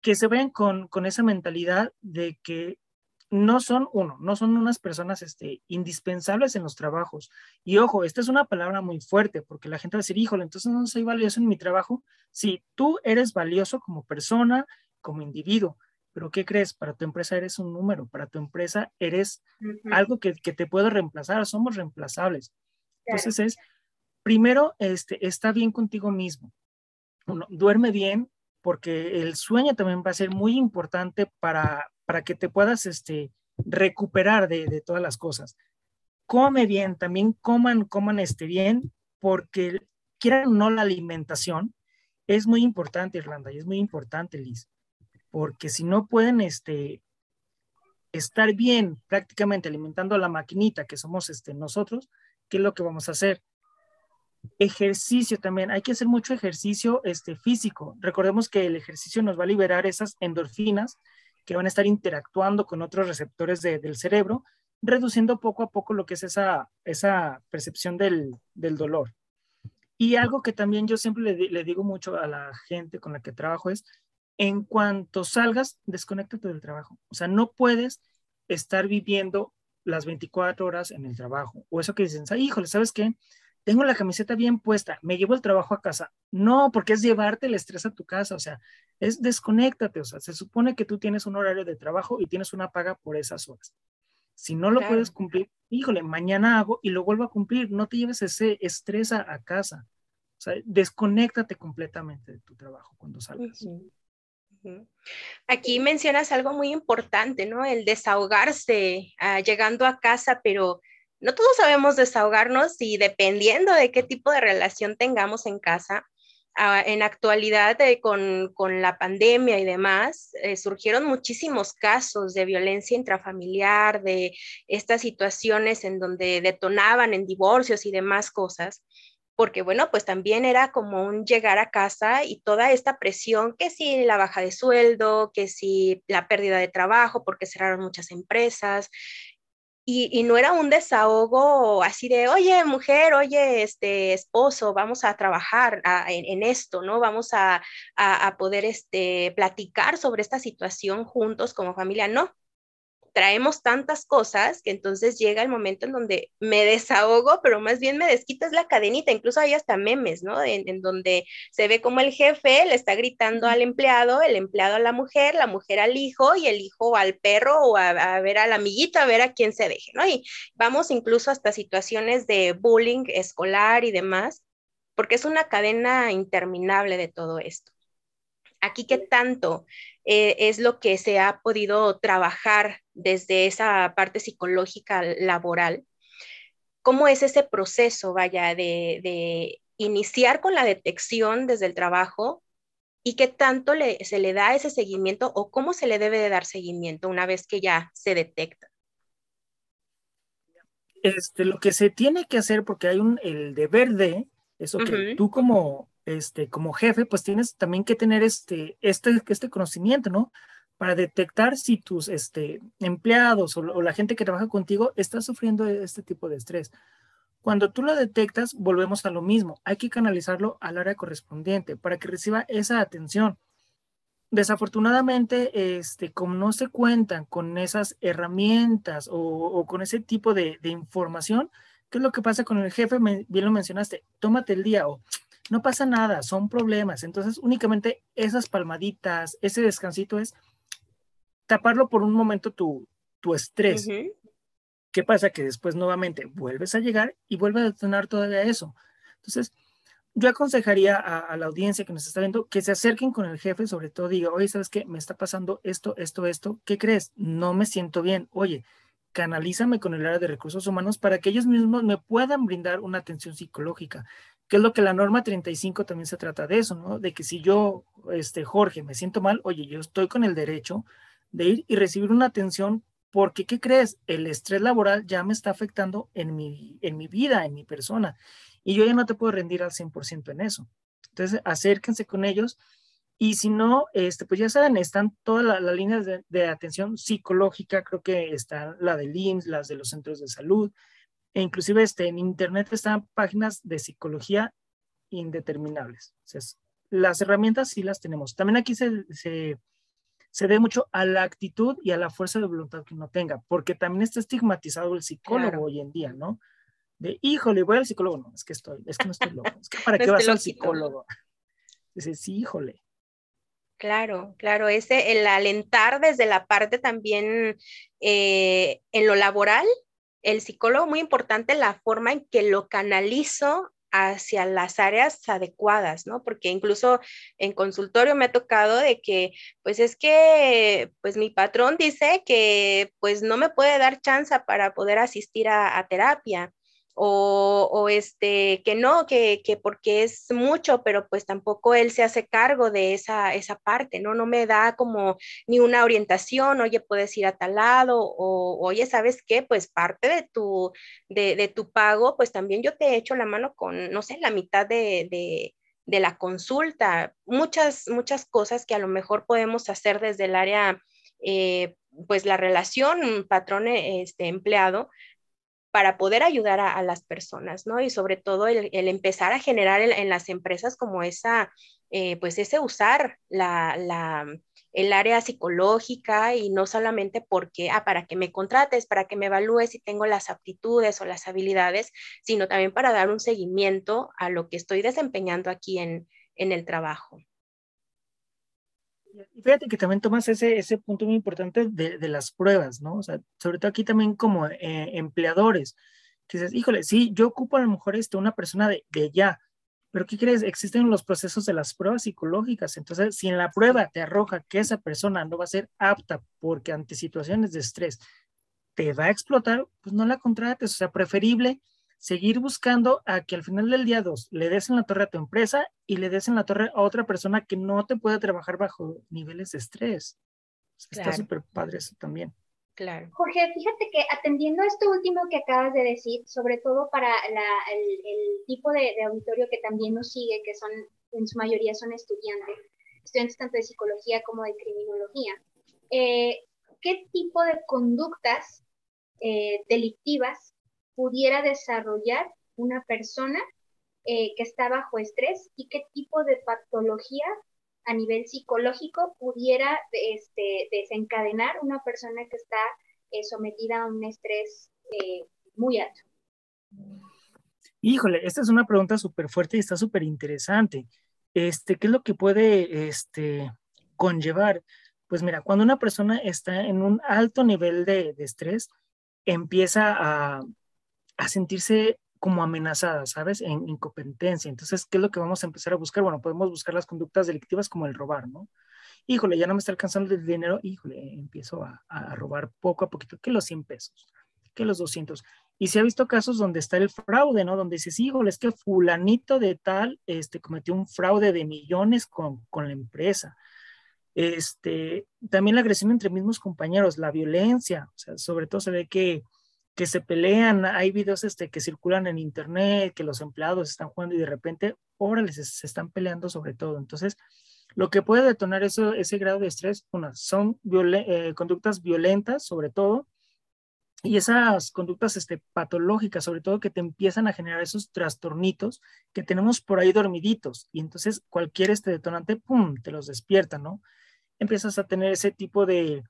que se vean con, esa mentalidad de que no son, uno, no son unas personas este, indispensables en los trabajos. Y ojo, esta es una palabra muy fuerte porque la gente va a decir, híjole, entonces no soy valioso en mi trabajo. Sí, tú eres valioso como persona, como individuo, pero ¿qué crees? Para tu empresa eres un número, para tu empresa eres algo que, te puede reemplazar, somos reemplazables. Entonces es, primero, este, está bien contigo mismo. Uno, duerme bien, porque el sueño también va a ser muy importante para, para que te puedas este, recuperar de, de todas las cosas. Come bien, también coman, coman este bien, porque quieran o no la alimentación, es muy importante, Irlanda, y es muy importante, Liz porque si no pueden este, estar bien prácticamente alimentando a la maquinita que somos este, nosotros, ¿qué es lo que vamos a hacer? Ejercicio también, hay que hacer mucho ejercicio este, físico. Recordemos que el ejercicio nos va a liberar esas endorfinas que van a estar interactuando con otros receptores del cerebro, reduciendo poco a poco lo que es esa, esa percepción del, del dolor. Y algo que también yo siempre le, le, digo mucho a la gente con la que trabajo es, en cuanto salgas, desconéctate del trabajo. O sea, no puedes estar viviendo las 24 horas en el trabajo. O eso que dicen, híjole, ¿sabes qué? Tengo la camiseta bien puesta, me llevo el trabajo a casa. No, porque es llevarte el estrés a tu casa. O sea, es desconéctate. O sea, se supone que tú tienes un horario de trabajo y tienes una paga por esas horas. Si no lo puedes cumplir, híjole, mañana hago y lo vuelvo a cumplir. No te lleves ese estrés a, casa. O sea, desconéctate completamente de tu trabajo cuando salgas. Aquí mencionas algo muy importante, ¿no? El desahogarse ah, llegando a casa, pero no todos sabemos desahogarnos y dependiendo de qué tipo de relación tengamos en casa, ah, en actualidad eh, con, la pandemia y demás, eh, surgieron muchísimos casos de violencia intrafamiliar, de estas situaciones en donde detonaban en divorcios y demás cosas porque bueno, pues también era como un llegar a casa y toda esta presión, que si la baja de sueldo, que si la pérdida de trabajo, porque cerraron muchas empresas. Y, no era un desahogo así de, oye, mujer, oye, este esposo, vamos a trabajar en, esto, ¿no? Vamos a, a, poder este, platicar sobre esta situación juntos como familia. No, traemos tantas cosas que entonces llega el momento en donde me desahogo, pero más bien me desquitas la cadenita, incluso hay hasta memes, ¿no? En, donde se ve como el jefe le está gritando al empleado, el empleado a la mujer, la mujer al hijo y el hijo al perro o a, ver al amiguito, a ver a quién se deje, ¿no? Y vamos incluso hasta situaciones de bullying escolar y demás, porque es una cadena interminable de todo esto. Aquí, ¿qué tanto eh, es lo que se ha podido trabajar desde esa parte psicológica laboral? ¿Cómo es ese proceso, vaya, de, iniciar con la detección desde el trabajo y qué tanto se le da ese seguimiento o cómo se le debe de dar seguimiento una vez que ya se detecta? Este, lo que se tiene que hacer, porque hay un, el deber de, eso que tú como este, como jefe, pues tienes también que tener este, este, este conocimiento, ¿no? Para detectar si tus este, empleados o, la gente que trabaja contigo está sufriendo este tipo de estrés. Cuando tú lo detectas, volvemos a lo mismo. Hay que canalizarlo al área correspondiente para que reciba esa atención. Desafortunadamente, este, como no se cuentan con esas herramientas o, con ese tipo de, de, información, ¿qué es lo que pasa con el jefe? bien lo mencionaste, tómate el día o no pasa nada, son problemas. Entonces, únicamente esas palmaditas, ese descansito es taparlo por un momento tu, tu estrés. ¿Qué pasa? Que después nuevamente vuelves a llegar y vuelve a detonar todavía eso. Entonces, yo aconsejaría a, la audiencia que nos está viendo que se acerquen con el jefe, sobre todo diga, oye, ¿sabes qué? Me está pasando esto, esto, esto. ¿Qué crees? No me siento bien. Oye, canalízame con el área de recursos humanos para que ellos mismos me puedan brindar una atención psicológica que es lo que la norma 35 también se trata de eso, ¿no? De que si yo, este, Jorge, me siento mal, oye, yo estoy con el derecho de ir y recibir una atención porque, ¿qué crees? El estrés laboral ya me está afectando en mi, en mi vida, en mi persona, y yo ya no te puedo rendir al 100% en eso. Entonces, acérquense con ellos y si no, este, pues ya saben, están todas las líneas de, de, atención psicológica, creo que está la del IMSS, las de los centros de salud, e inclusive este, en Internet están páginas de psicología indeterminables. las herramientas sí las tenemos. También aquí se, se, se dé mucho a la actitud y a la fuerza de voluntad que uno tenga, porque también está estigmatizado el psicólogo hoy en día, ¿no? De, híjole, voy al psicólogo. No, es que estoy, es que no estoy loco. Es que para qué vas al psicólogo. Dice, sí, híjole. Claro, claro, ese, el alentar desde la parte también eh, en lo laboral, el psicólogo muy importante la forma en que lo canalizo hacia las áreas adecuadas, ¿no? Porque incluso en consultorio me ha tocado de que, pues es que, pues mi patrón dice que, pues no me puede dar chance para poder asistir a terapia o, este, que no, que, porque es mucho, pero pues tampoco él se hace cargo de esa, esa parte, ¿no? No me da como ni una orientación, oye, puedes ir a tal lado, o oye, ¿sabes qué? Pues parte de tu, de, tu pago, pues también yo te echo la mano con, no sé, la mitad de, la consulta, muchas, muchas cosas que a lo mejor podemos hacer desde el área, eh, pues la relación patrón este, empleado, para poder ayudar a, las personas, ¿no? Y sobre todo el, empezar a generar en, las empresas como esa, eh, pues ese usar la, el área psicológica y no solamente porque, ah, para que me contrates, para que me evalúes si tengo las aptitudes o las habilidades, sino también para dar un seguimiento a lo que estoy desempeñando aquí en, en el trabajo. Y fíjate que también tomas ese, ese punto muy importante de, de las pruebas, ¿no? O sea, sobre todo aquí también como eh, empleadores, que dices, híjole, sí, yo ocupo a lo mejor este, una persona de, de ya, pero ¿qué crees? Existen los procesos de las pruebas psicológicas. Entonces, si en la prueba te arroja que esa persona no va a ser apta porque ante situaciones de estrés te va a explotar, pues no la contrates. O sea, preferible seguir buscando a que al final del día dos le des en la torre a tu empresa y le des en la torre a otra persona que no te puede trabajar bajo niveles de estrés. Está súper padre eso también. Claro. Jorge, fíjate que atendiendo a esto último que acabas de decir, sobre todo para el, tipo de, auditorio que también nos sigue, que son en su mayoría son estudiantes, estudiantes tanto de psicología como de criminología, eh, ¿qué tipo de conductas eh, delictivas pudiera desarrollar una persona eh, que está bajo estrés y qué tipo de patología a nivel psicológico pudiera este, desencadenar una persona que está eh, sometida a un estrés muy alto. Híjole, esta es una pregunta súper fuerte y está súper interesante. Este, ¿Qué es lo que puede este, conllevar? Pues mira, cuando una persona está en un alto nivel de, estrés, empieza a, sentirse como amenazada, ¿sabes? En incompetencia. Entonces, ¿qué es lo que vamos a empezar a buscar? Bueno, podemos buscar las conductas delictivas como el robar, ¿no? Híjole, ya no me está alcanzando el dinero, híjole, empiezo a, a robar poco a poquito, que los 100 pesos, que los 200. Y se ha visto casos donde está el fraude, ¿no? Donde dices, híjole, es que fulanito de tal este, cometió un fraude de millones con, con la empresa. Este, también la agresión entre mismos compañeros, la violencia, o sea, sobre todo se ve que, que se pelean, hay videos este, que circulan en internet, que los empleados están jugando y de repente, órale, se, están peleando sobre todo. Entonces, lo que puede detonar eso, ese grado de estrés, una, son eh, conductas violentas, sobre todo, y esas conductas este, patológicas, sobre todo que te empiezan a generar esos trastornitos que tenemos por ahí dormiditos. Y entonces cualquier este detonante, ¡pum!, te los despierta, ¿no? Empiezas a tener ese tipo de,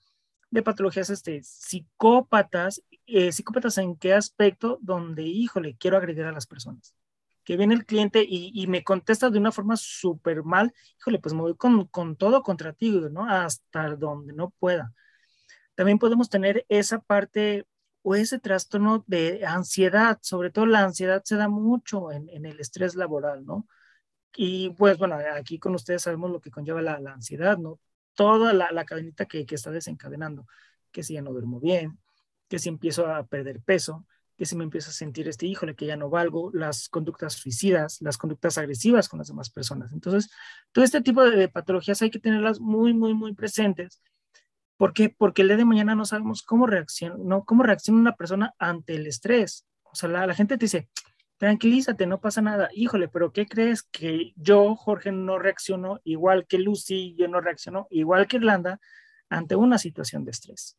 de patologías este, psicópatas. Eh, ¿Psicópatas en qué aspecto? Donde, híjole, quiero agredir a las personas. Que viene el cliente y, y me contesta de una forma súper mal, híjole, pues me voy con, con todo contra ti, ¿no? Hasta donde no pueda. También podemos tener esa parte o ese trastorno de ansiedad, sobre todo la ansiedad se da mucho en, el estrés laboral, ¿no? Y pues bueno, aquí con ustedes sabemos lo que conlleva la, ansiedad, ¿no? Toda la, la cadenita que, que, está desencadenando, que si ya no duermo bien, que si empiezo a perder peso, que si me empiezo a sentir este, híjole, que ya no valgo, las conductas suicidas, las conductas agresivas con las demás personas. Entonces, todo este tipo de patologías hay que tenerlas muy, muy, muy presentes ¿Por qué? Porque el día de mañana no sabemos cómo reacciona, ¿no? cómo reacciona una persona ante el estrés. O sea, la, gente te dice, tranquilízate, no pasa nada. Híjole, pero ¿qué crees? Que yo, Jorge, no reacciono igual que Lucy, yo no reacciono igual que Irlanda ante una situación de estrés.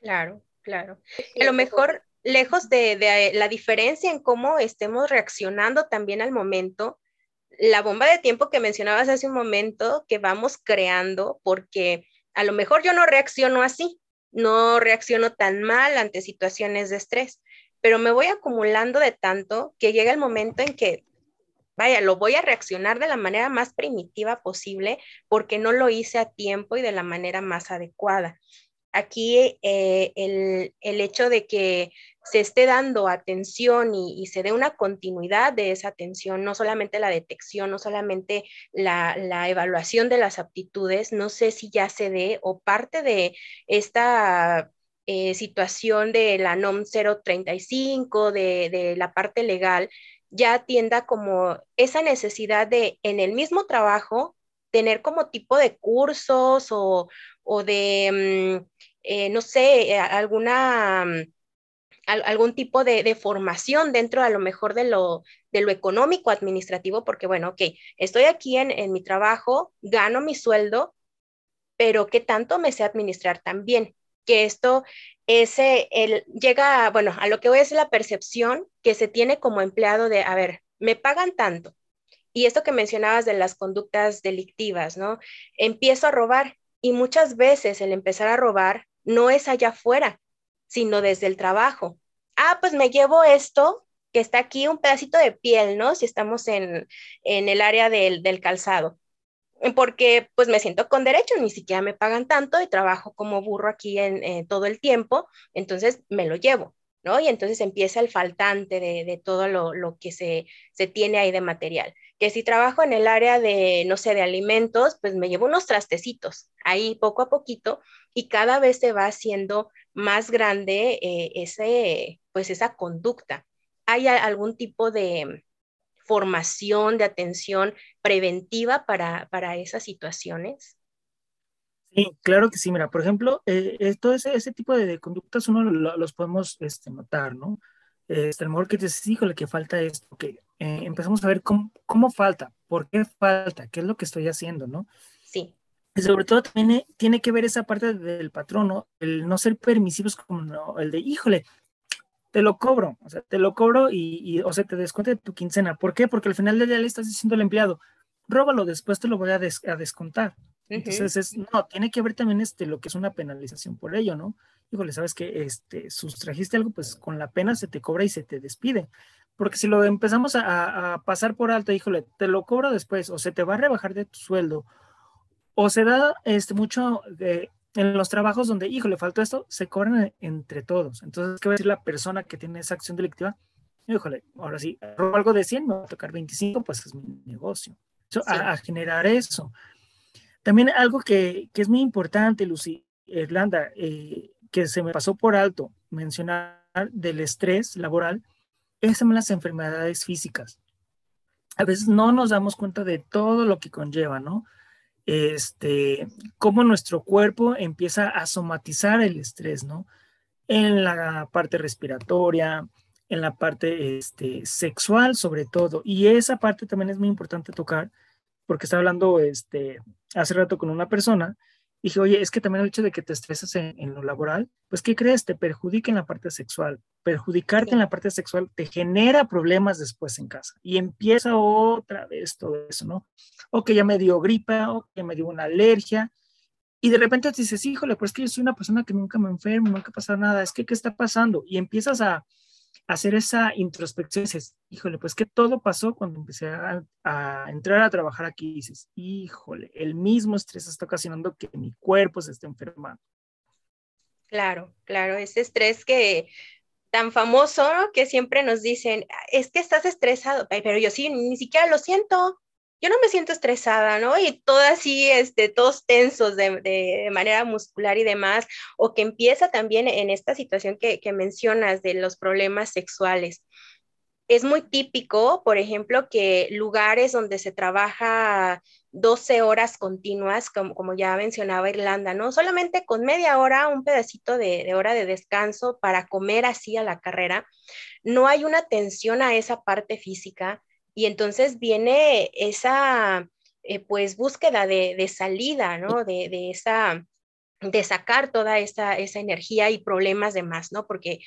Claro, claro. A lo mejor, lejos de, de la diferencia en cómo estemos reaccionando también al momento, la bomba de tiempo que mencionabas hace un momento que vamos creando, porque a lo mejor yo no reacciono así, no reacciono tan mal ante situaciones de estrés, pero me voy acumulando de tanto que llega el momento en que, vaya, lo voy a reaccionar de la manera más primitiva posible porque no lo hice a tiempo y de la manera más adecuada. Aquí eh, el, el hecho de que se esté dando atención y, se dé una continuidad de esa atención, no solamente la detección, no solamente la, evaluación de las aptitudes, no sé si ya se dé o parte de esta eh, situación de la NOM 035, de, de la parte legal, ya atienda como esa necesidad de en el mismo trabajo tener como tipo de cursos o, de, mm, eh, no sé, alguna mm, algún tipo de, formación dentro a lo mejor de lo, de lo económico administrativo, porque bueno, ok, estoy aquí en, mi trabajo, gano mi sueldo, pero ¿qué tanto me sé administrar también? Que esto ese, el, llega, bueno, a lo que voy es la percepción que se tiene como empleado de, a ver, me pagan tanto. Y esto que mencionabas de las conductas delictivas, ¿no? Empiezo a robar y muchas veces el empezar a robar no es allá afuera, sino desde el trabajo. Ah, pues me llevo esto que está aquí, un pedacito de piel, ¿no? Si estamos en, el área del, calzado. Porque pues me siento con derecho, ni siquiera me pagan tanto y trabajo como burro aquí en, todo el tiempo, entonces me lo llevo. ¿no? Y entonces empieza el faltante de, todo lo, lo que se, se, tiene ahí de material. Que si trabajo en el área de, no sé, de alimentos, pues me llevo unos trastecitos ahí poco a poquito y cada vez se va haciendo más grande eh, ese, pues esa conducta. ¿Hay algún tipo de formación, de atención preventiva para, para esas situaciones? Sí, claro que sí. Mira, por ejemplo, eh, todo ese, tipo de, conductas uno los podemos este, notar, ¿no? Este, que te dices, que falta esto, que empezamos a ver cómo, cómo falta, por qué falta, qué es lo que estoy haciendo, ¿no? Sí Y sobre todo también tiene que ver esa parte del patrono, el no ser permisivos como el de, híjole, te lo cobro, o sea, te lo cobro y, o sea, te descuente de tu quincena. ¿Por qué? Porque al final del día le estás diciendo al empleado, róbalo, después te lo voy a, descontar. Entonces, es, no, tiene que ver también este, lo que es una penalización por ello, ¿no? Híjole, sabes que este, sustrajiste algo, pues con la pena se te cobra y se te despide. Porque si lo empezamos a, pasar por alto, híjole, te lo cobro después, o se te va a rebajar de tu sueldo, o se da este, mucho de, en los trabajos donde, híjole, faltó esto, se cobran entre todos. Entonces, ¿qué va a decir la persona que tiene esa acción delictiva? Híjole, ahora sí, robo algo de 100, me va a tocar 25, pues es mi negocio. a, generar eso. También algo que, que es muy importante, Lucy, Irlanda, eh, que se me pasó por alto mencionar del estrés laboral, es las enfermedades físicas. A veces no nos damos cuenta de todo lo que conlleva, ¿no? este, cómo nuestro cuerpo empieza a somatizar el estrés, ¿no? En la parte respiratoria, en la parte este, sexual sobre todo. Y esa parte también es muy importante tocar, porque estaba hablando este, hace rato con una persona dije, oye, es que también el hecho de que te estresas en, lo laboral, pues, ¿qué crees? Te perjudica en la parte sexual. Perjudicarte en la parte sexual te genera problemas después en casa. Y empieza otra vez todo eso, ¿no? O que ya me dio gripa, o que me dio una alergia. Y de repente te dices, híjole, pues es que yo soy una persona que nunca me enfermo, nunca pasa nada. Es que, ¿qué está pasando? Y empiezas a, hacer esa introspección, dices, híjole, pues que todo pasó cuando empecé a, entrar a trabajar aquí, dices, híjole, el mismo estrés está ocasionando que mi cuerpo se esté enfermando. Claro, claro, ese estrés que tan famoso que siempre nos dicen, es que estás estresado, pero yo sí, ni siquiera lo siento, yo no me siento estresada, ¿no? Y todo así, este, todos tensos de, manera muscular y demás, o que empieza también en esta situación que, mencionas de los problemas sexuales. Es muy típico, por ejemplo, que lugares donde se trabaja 12 horas continuas, como, como ya mencionaba Irlanda, ¿no? Solamente con media hora, un pedacito de, de hora de descanso para comer así a la carrera, no hay una atención a esa parte física, y entonces viene esa, eh, pues, búsqueda de, salida, ¿no? De, esa, de sacar toda esa, esa energía y problemas de más, ¿no? Porque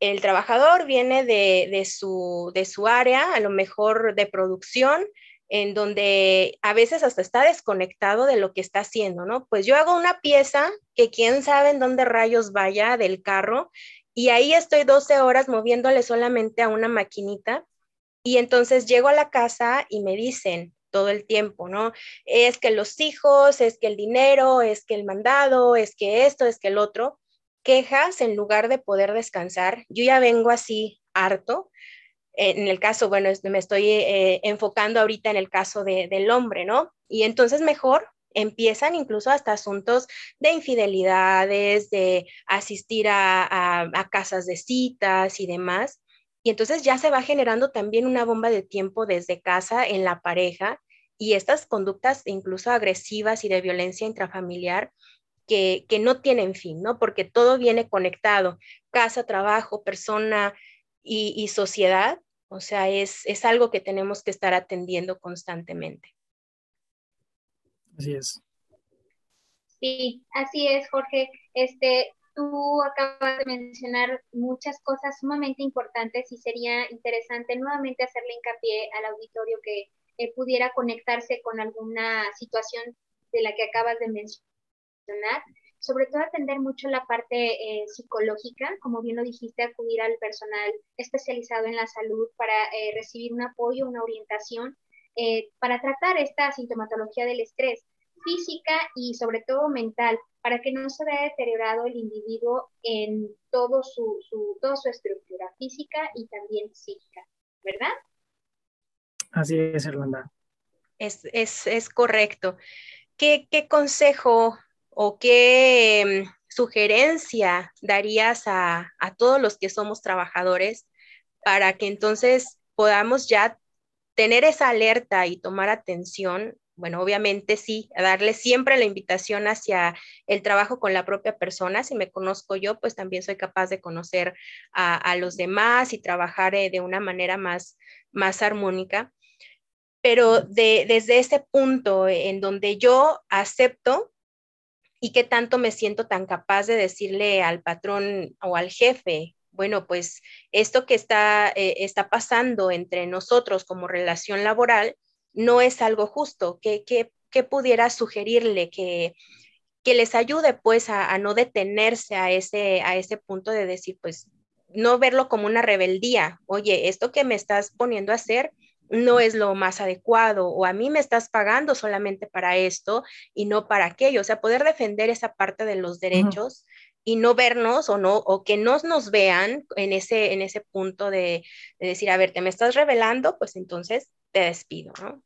el trabajador viene de, su, de su área, a lo mejor de producción, en donde a veces hasta está desconectado de lo que está haciendo, ¿no? Pues yo hago una pieza que quién sabe en dónde rayos vaya del carro y ahí estoy 12 horas moviéndole solamente a una maquinita y entonces llego a la casa y me dicen todo el tiempo, ¿no? Es que los hijos, es que el dinero, es que el mandado, es que esto, es que el otro. Quejas en lugar de poder descansar. Yo ya vengo así harto. En el caso, bueno, me estoy eh, enfocando ahorita en el caso del hombre, ¿no? Y entonces mejor empiezan incluso hasta asuntos de infidelidades, de asistir a, a casas de citas y demás. Y entonces ya se va generando también una bomba de tiempo desde casa en la pareja y estas conductas incluso agresivas y de violencia intrafamiliar que, no tienen fin, ¿no? Porque todo viene conectado, casa, trabajo, persona y, sociedad. O sea, es, es algo que tenemos que estar atendiendo constantemente. Así es. Sí, así es, Jorge. Este, tú acabas de mencionar muchas cosas sumamente importantes y sería interesante nuevamente hacerle hincapié al auditorio que eh, pudiera conectarse con alguna situación de la que acabas de mencionar. Sobre todo atender mucho la parte eh, psicológica, como bien lo dijiste, acudir al personal especializado en la salud para eh, recibir un apoyo, una orientación, para tratar esta sintomatología del estrés física y sobre todo mental, para que no se vea deteriorado el individuo en todo su, su, toda su estructura física y también psíquica, ¿verdad? Así es, Irlanda. Es, es, es correcto. ¿Qué, ¿Qué, consejo o qué mm, sugerencia darías a, a todos los que somos trabajadores para que entonces podamos ya tener esa alerta y tomar atención bueno, obviamente sí, darle siempre la invitación hacia el trabajo con la propia persona. Si me conozco yo, pues también soy capaz de conocer a, los demás y trabajar eh, de una manera más, más armónica. pero de, desde ese punto en donde yo acepto y qué tanto me siento tan capaz de decirle al patrón o al jefe, bueno, pues esto que está, eh, está pasando entre nosotros como relación laboral no es algo justo. ¿Qué, pudiera sugerirle que, que les ayude pues a, no detenerse a ese, a ese punto de decir, pues no verlo como una rebeldía. Oye, esto que me estás poniendo a hacer no es lo más adecuado o a mí me estás pagando solamente para esto y no para aquello. O sea, poder defender esa parte de los derechos y no vernos o no o que no nos vean en ese en ese punto de, decir, a ver, te me estás revelando, pues entonces te despido, ¿no?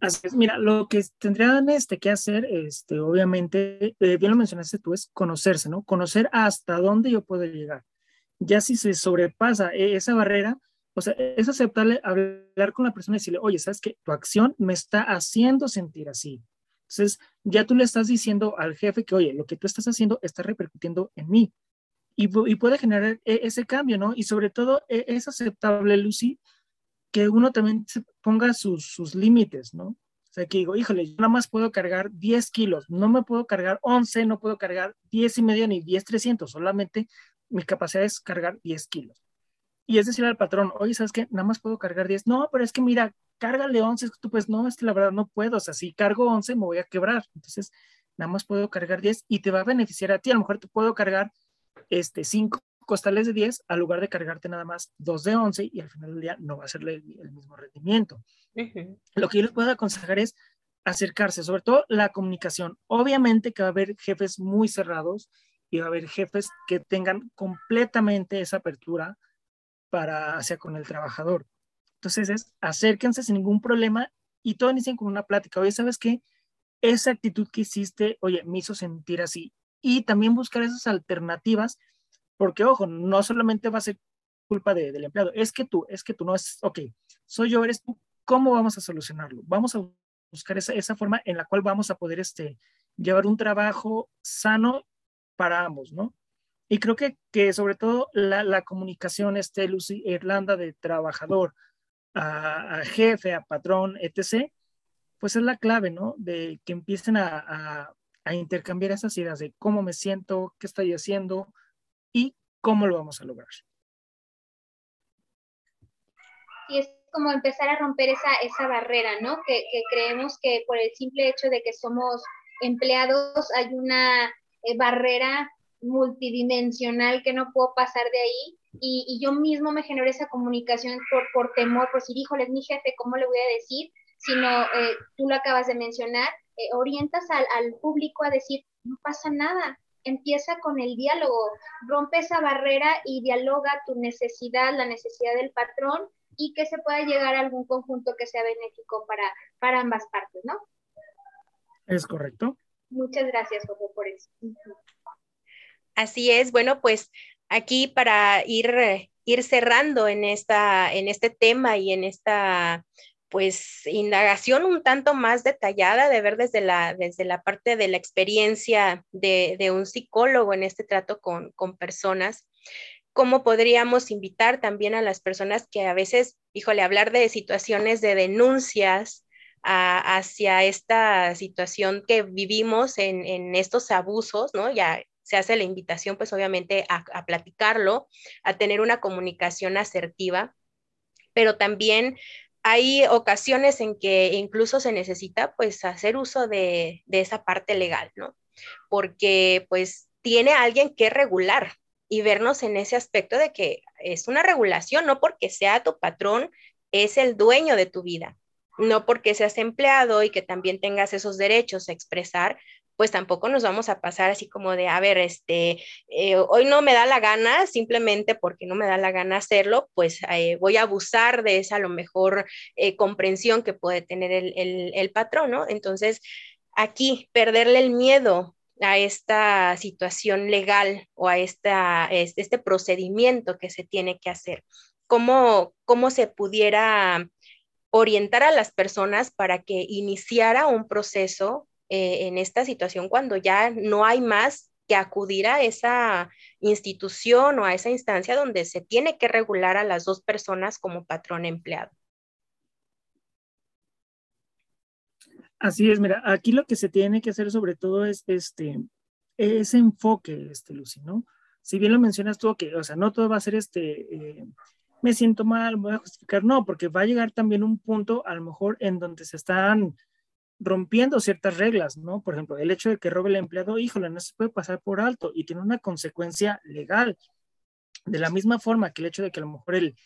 Así es, mira, lo que tendrían este, que hacer, este, obviamente, eh, bien lo mencionaste tú, es conocerse, ¿no? Conocer hasta dónde yo puedo llegar. Ya si se sobrepasa e, esa barrera, o sea, es aceptable hablar con la persona y decirle, oye, ¿sabes qué? Tu acción me está haciendo sentir así. Entonces, ya tú le estás diciendo al jefe que, oye, lo que tú estás haciendo está repercutiendo en mí. Y, puede generar e, ese cambio, ¿no? Y sobre todo, e, es aceptable, Lucy, que uno también ponga sus, sus límites, ¿no? O sea, que digo, híjole, yo nada más puedo cargar 10 kilos, no me puedo cargar 11, no puedo cargar 10 y medio ni 10, 300, solamente mi capacidad es cargar 10 kilos. Y es decir al patrón, oye, ¿sabes qué? Nada más puedo cargar 10. No, pero es que mira, cárgale 11. Tú pues no, es que la verdad no puedo. O sea, si cargo 11 me voy a quebrar. Entonces, nada más puedo cargar 10 y te va a beneficiar a ti. A lo mejor te puedo cargar este 5 costales de 10 al lugar de cargarte nada más 2 de 11 y al final del día no va a ser el, mismo rendimiento. Lo que yo les puedo aconsejar es acercarse, sobre todo la comunicación. Obviamente que va a haber jefes muy cerrados y va a haber jefes que tengan completamente esa apertura para hacia con el trabajador. Entonces es acérquense sin ningún problema y todo inicia con una plática. Oye, ¿sabes qué? Esa actitud que hiciste, oye, me hizo sentir así. Y también buscar esas alternativas, porque ojo, no solamente va a ser culpa del empleado, es que tú, es que tú no es, ok, soy yo, eres tú, ¿cómo vamos a solucionarlo? Vamos a buscar esa, esa forma en la cual vamos a poder este, llevar un trabajo sano para ambos, ¿no? Y creo que, que sobre todo la, la comunicación, este, Lucy, Irlanda de trabajador a, jefe, a patrón, etc., pues es la clave, ¿no? De que empiecen a, a, intercambiar esas ideas de cómo me siento, qué estoy haciendo y cómo lo vamos a lograr. Y es como empezar a romper esa, esa barrera, ¿no? Que, creemos que por el simple hecho de que somos empleados hay una eh, barrera multidimensional que no puedo pasar de ahí y, yo mismo me genero esa comunicación por, por temor, por si híjole, es mi jefe, ¿cómo le voy a decir? Sino, eh, tú lo acabas de mencionar, eh, orientas al, al público a decir, no pasa nada, empieza con el diálogo, rompe esa barrera y dialoga tu necesidad, la necesidad del patrón y que se pueda llegar a algún conjunto que sea benéfico para, para ambas partes, ¿no? Es correcto. Muchas gracias, Jorge, por eso. Así es, bueno, pues aquí para ir, ir cerrando en, esta, en este tema y en esta pues indagación un tanto más detallada de ver desde la, desde la parte de la experiencia de, un psicólogo en este trato con, personas, cómo podríamos invitar también a las personas que a veces, híjole, hablar de situaciones de denuncias hacia esta situación que vivimos en, en, estos abusos, ¿no? Ya se hace la invitación, pues obviamente, a, platicarlo, a tener una comunicación asertiva, pero también hay ocasiones en que incluso se necesita pues hacer uso de, de, esa parte legal, ¿no? Porque pues tiene alguien que regular y vernos en ese aspecto de que es una regulación, no porque sea tu patrón, es el dueño de tu vida, no porque seas empleado y que también tengas esos derechos a expresar, pues tampoco nos vamos a pasar así como de, a ver, este, eh, hoy no me da la gana, simplemente porque no me da la gana hacerlo, pues eh, voy a abusar de esa a lo mejor eh, comprensión que puede tener el, el, patrón, ¿no? Entonces, aquí, perderle el miedo a esta situación legal o a esta, este, este procedimiento que se tiene que hacer. ¿Cómo, cómo se pudiera orientar a las personas para que iniciara un proceso eh, en esta situación cuando ya no hay más que acudir a esa institución o a esa instancia donde se tiene que regular a las dos personas como patrón empleado. Así es, mira, aquí lo que se tiene que hacer sobre todo es este, ese enfoque, este, Lucy, ¿no? Si bien lo mencionas tú, que, o sea, no todo va a ser este, eh, me siento mal, voy a justificar, no, porque va a llegar también un punto, a lo mejor, en donde se están rompiendo ciertas reglas, ¿no? Por ejemplo, el hecho de que robe el empleado, híjole, no se puede pasar por alto y tiene una consecuencia legal. De la misma forma que el hecho de que a lo mejor el,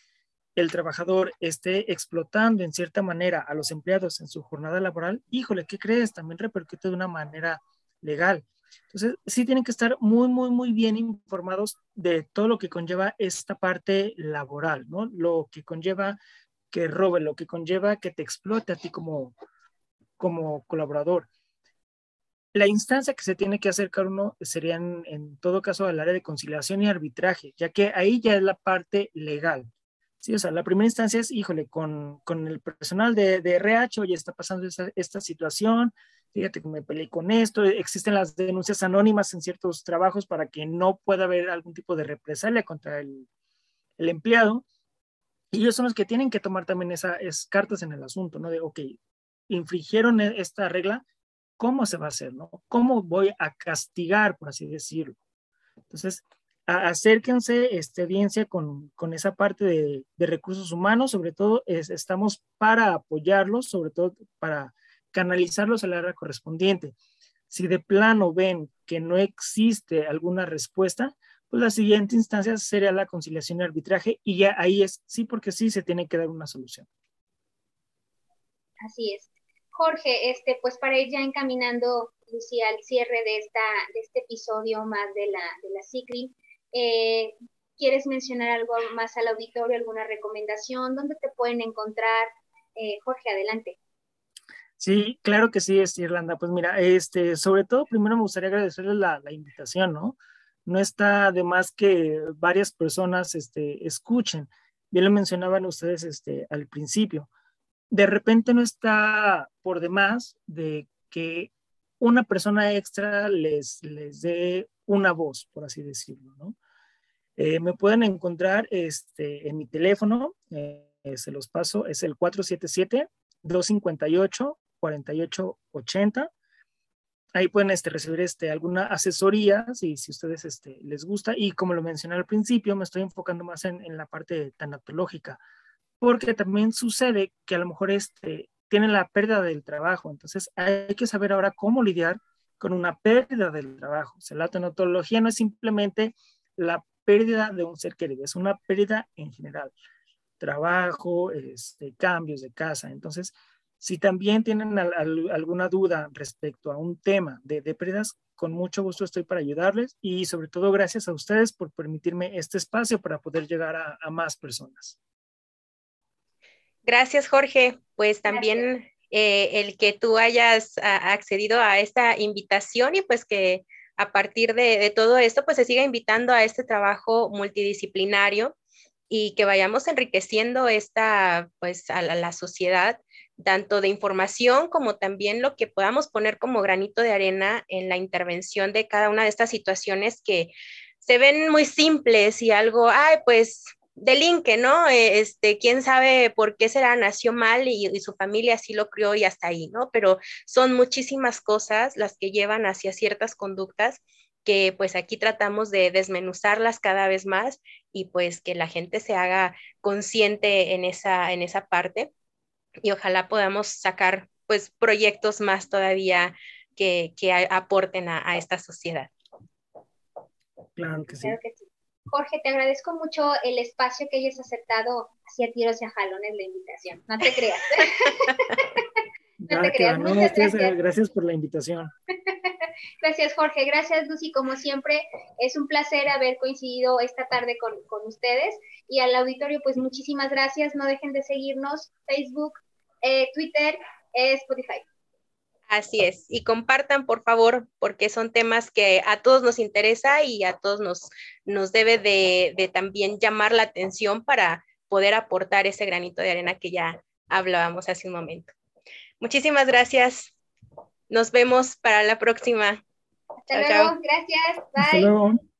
el trabajador esté explotando en cierta manera a los empleados en su jornada laboral, híjole, ¿qué crees? También repercute de una manera legal. Entonces, sí tienen que estar muy, muy, muy bien informados de todo lo que conlleva esta parte laboral, ¿no? Lo que conlleva que robe, lo que conlleva que te explote a ti como, como colaborador. La instancia que se tiene que acercar uno sería en, todo caso al área de conciliación y arbitraje, ya que ahí ya es la parte legal. Sí, o sea, la primera instancia es, híjole, con, con el personal de, de, RH, oye, está pasando esta, esta, situación, fíjate que me peleé con esto, existen las denuncias anónimas en ciertos trabajos para que no pueda haber algún tipo de represalia contra el, empleado. Y ellos son los que tienen que tomar también esas cartas en el asunto, ¿no? De, ok, infringieron e, esta regla, ¿cómo se va a hacer, no? ¿Cómo voy a castigar, por así decirlo? Entonces, acérquense, este, audiencia, con, con esa parte de, de, recursos humanos, sobre todo es, estamos para apoyarlos, sobre todo para canalizarlos al área correspondiente. Si de plano ven que no existe alguna respuesta, pues la siguiente instancia sería la conciliación y arbitraje y ya ahí es sí porque sí se tiene que dar una solución. Así es. Jorge, este, pues para ir ya encaminando, Lucía, al cierre de, esta, de este episodio más de la, de la CICRI, eh, ¿Quieres mencionar algo más al auditorio, alguna recomendación? ¿Dónde te pueden encontrar? Eh, Jorge, adelante. Sí, claro que sí, es Irlanda. Pues mira, este, sobre todo, primero me gustaría agradecerles la, la, invitación, ¿no? No está de más que varias personas este, escuchen. Bien lo mencionaban ustedes este, al principio. De repente no está por demás de que una persona extra les, les dé una voz, por así decirlo, ¿no? Eh, me pueden encontrar este, en mi teléfono, eh, se los paso, es el 477-258-4880. Ahí pueden este, recibir este, alguna asesoría si, si ustedes este, les gusta. Y como lo mencioné al principio, me estoy enfocando más en, en la parte tanatológica, porque también sucede que a lo mejor este, tienen la pérdida del trabajo. Entonces hay que saber ahora cómo lidiar con una pérdida del trabajo. O sea, la tanatología no es simplemente la pérdida de un ser querido, es una pérdida en general. Trabajo, este, cambios de casa. Entonces, si también tienen al, al, alguna duda respecto a un tema de, de, pérdidas, con mucho gusto estoy para ayudarles y sobre todo gracias a ustedes por permitirme este espacio para poder llegar a, a más personas. Gracias, Jorge. Pues también eh, el que tú hayas a, accedido a esta invitación y pues que a partir de, de, todo esto, pues se siga invitando a este trabajo multidisciplinario y que vayamos enriqueciendo esta, pues, a la, la, sociedad, tanto de información como también lo que podamos poner como granito de arena en la intervención de cada una de estas situaciones que se ven muy simples y algo, ay, pues delinque, ¿no? Eh, este, quién sabe por qué será, nació mal y, y, su familia así lo crió y hasta ahí, ¿no? Pero son muchísimas cosas las que llevan hacia ciertas conductas que pues aquí tratamos de desmenuzarlas cada vez más y pues que la gente se haga consciente en esa, en esa parte y ojalá podamos sacar pues proyectos más todavía que, que aporten a, a, esta sociedad. Claro que sí. Claro que sí. Jorge, te agradezco mucho el espacio que hayas aceptado hacia tiros y a jalones la invitación. No te creas. no te creas. No, Muchas gracias. gracias por la invitación. gracias, Jorge. Gracias, Lucy. Como siempre, es un placer haber coincidido esta tarde con, con ustedes. Y al auditorio, pues muchísimas gracias. No dejen de seguirnos Facebook, eh, Twitter, eh, Spotify. Así es, y compartan por favor, porque son temas que a todos nos interesa y a todos nos, nos debe de, de también llamar la atención para poder aportar ese granito de arena que ya hablábamos hace un momento. Muchísimas gracias. Nos vemos para la próxima. Hasta chao, luego, chao. gracias. Bye. Hasta luego.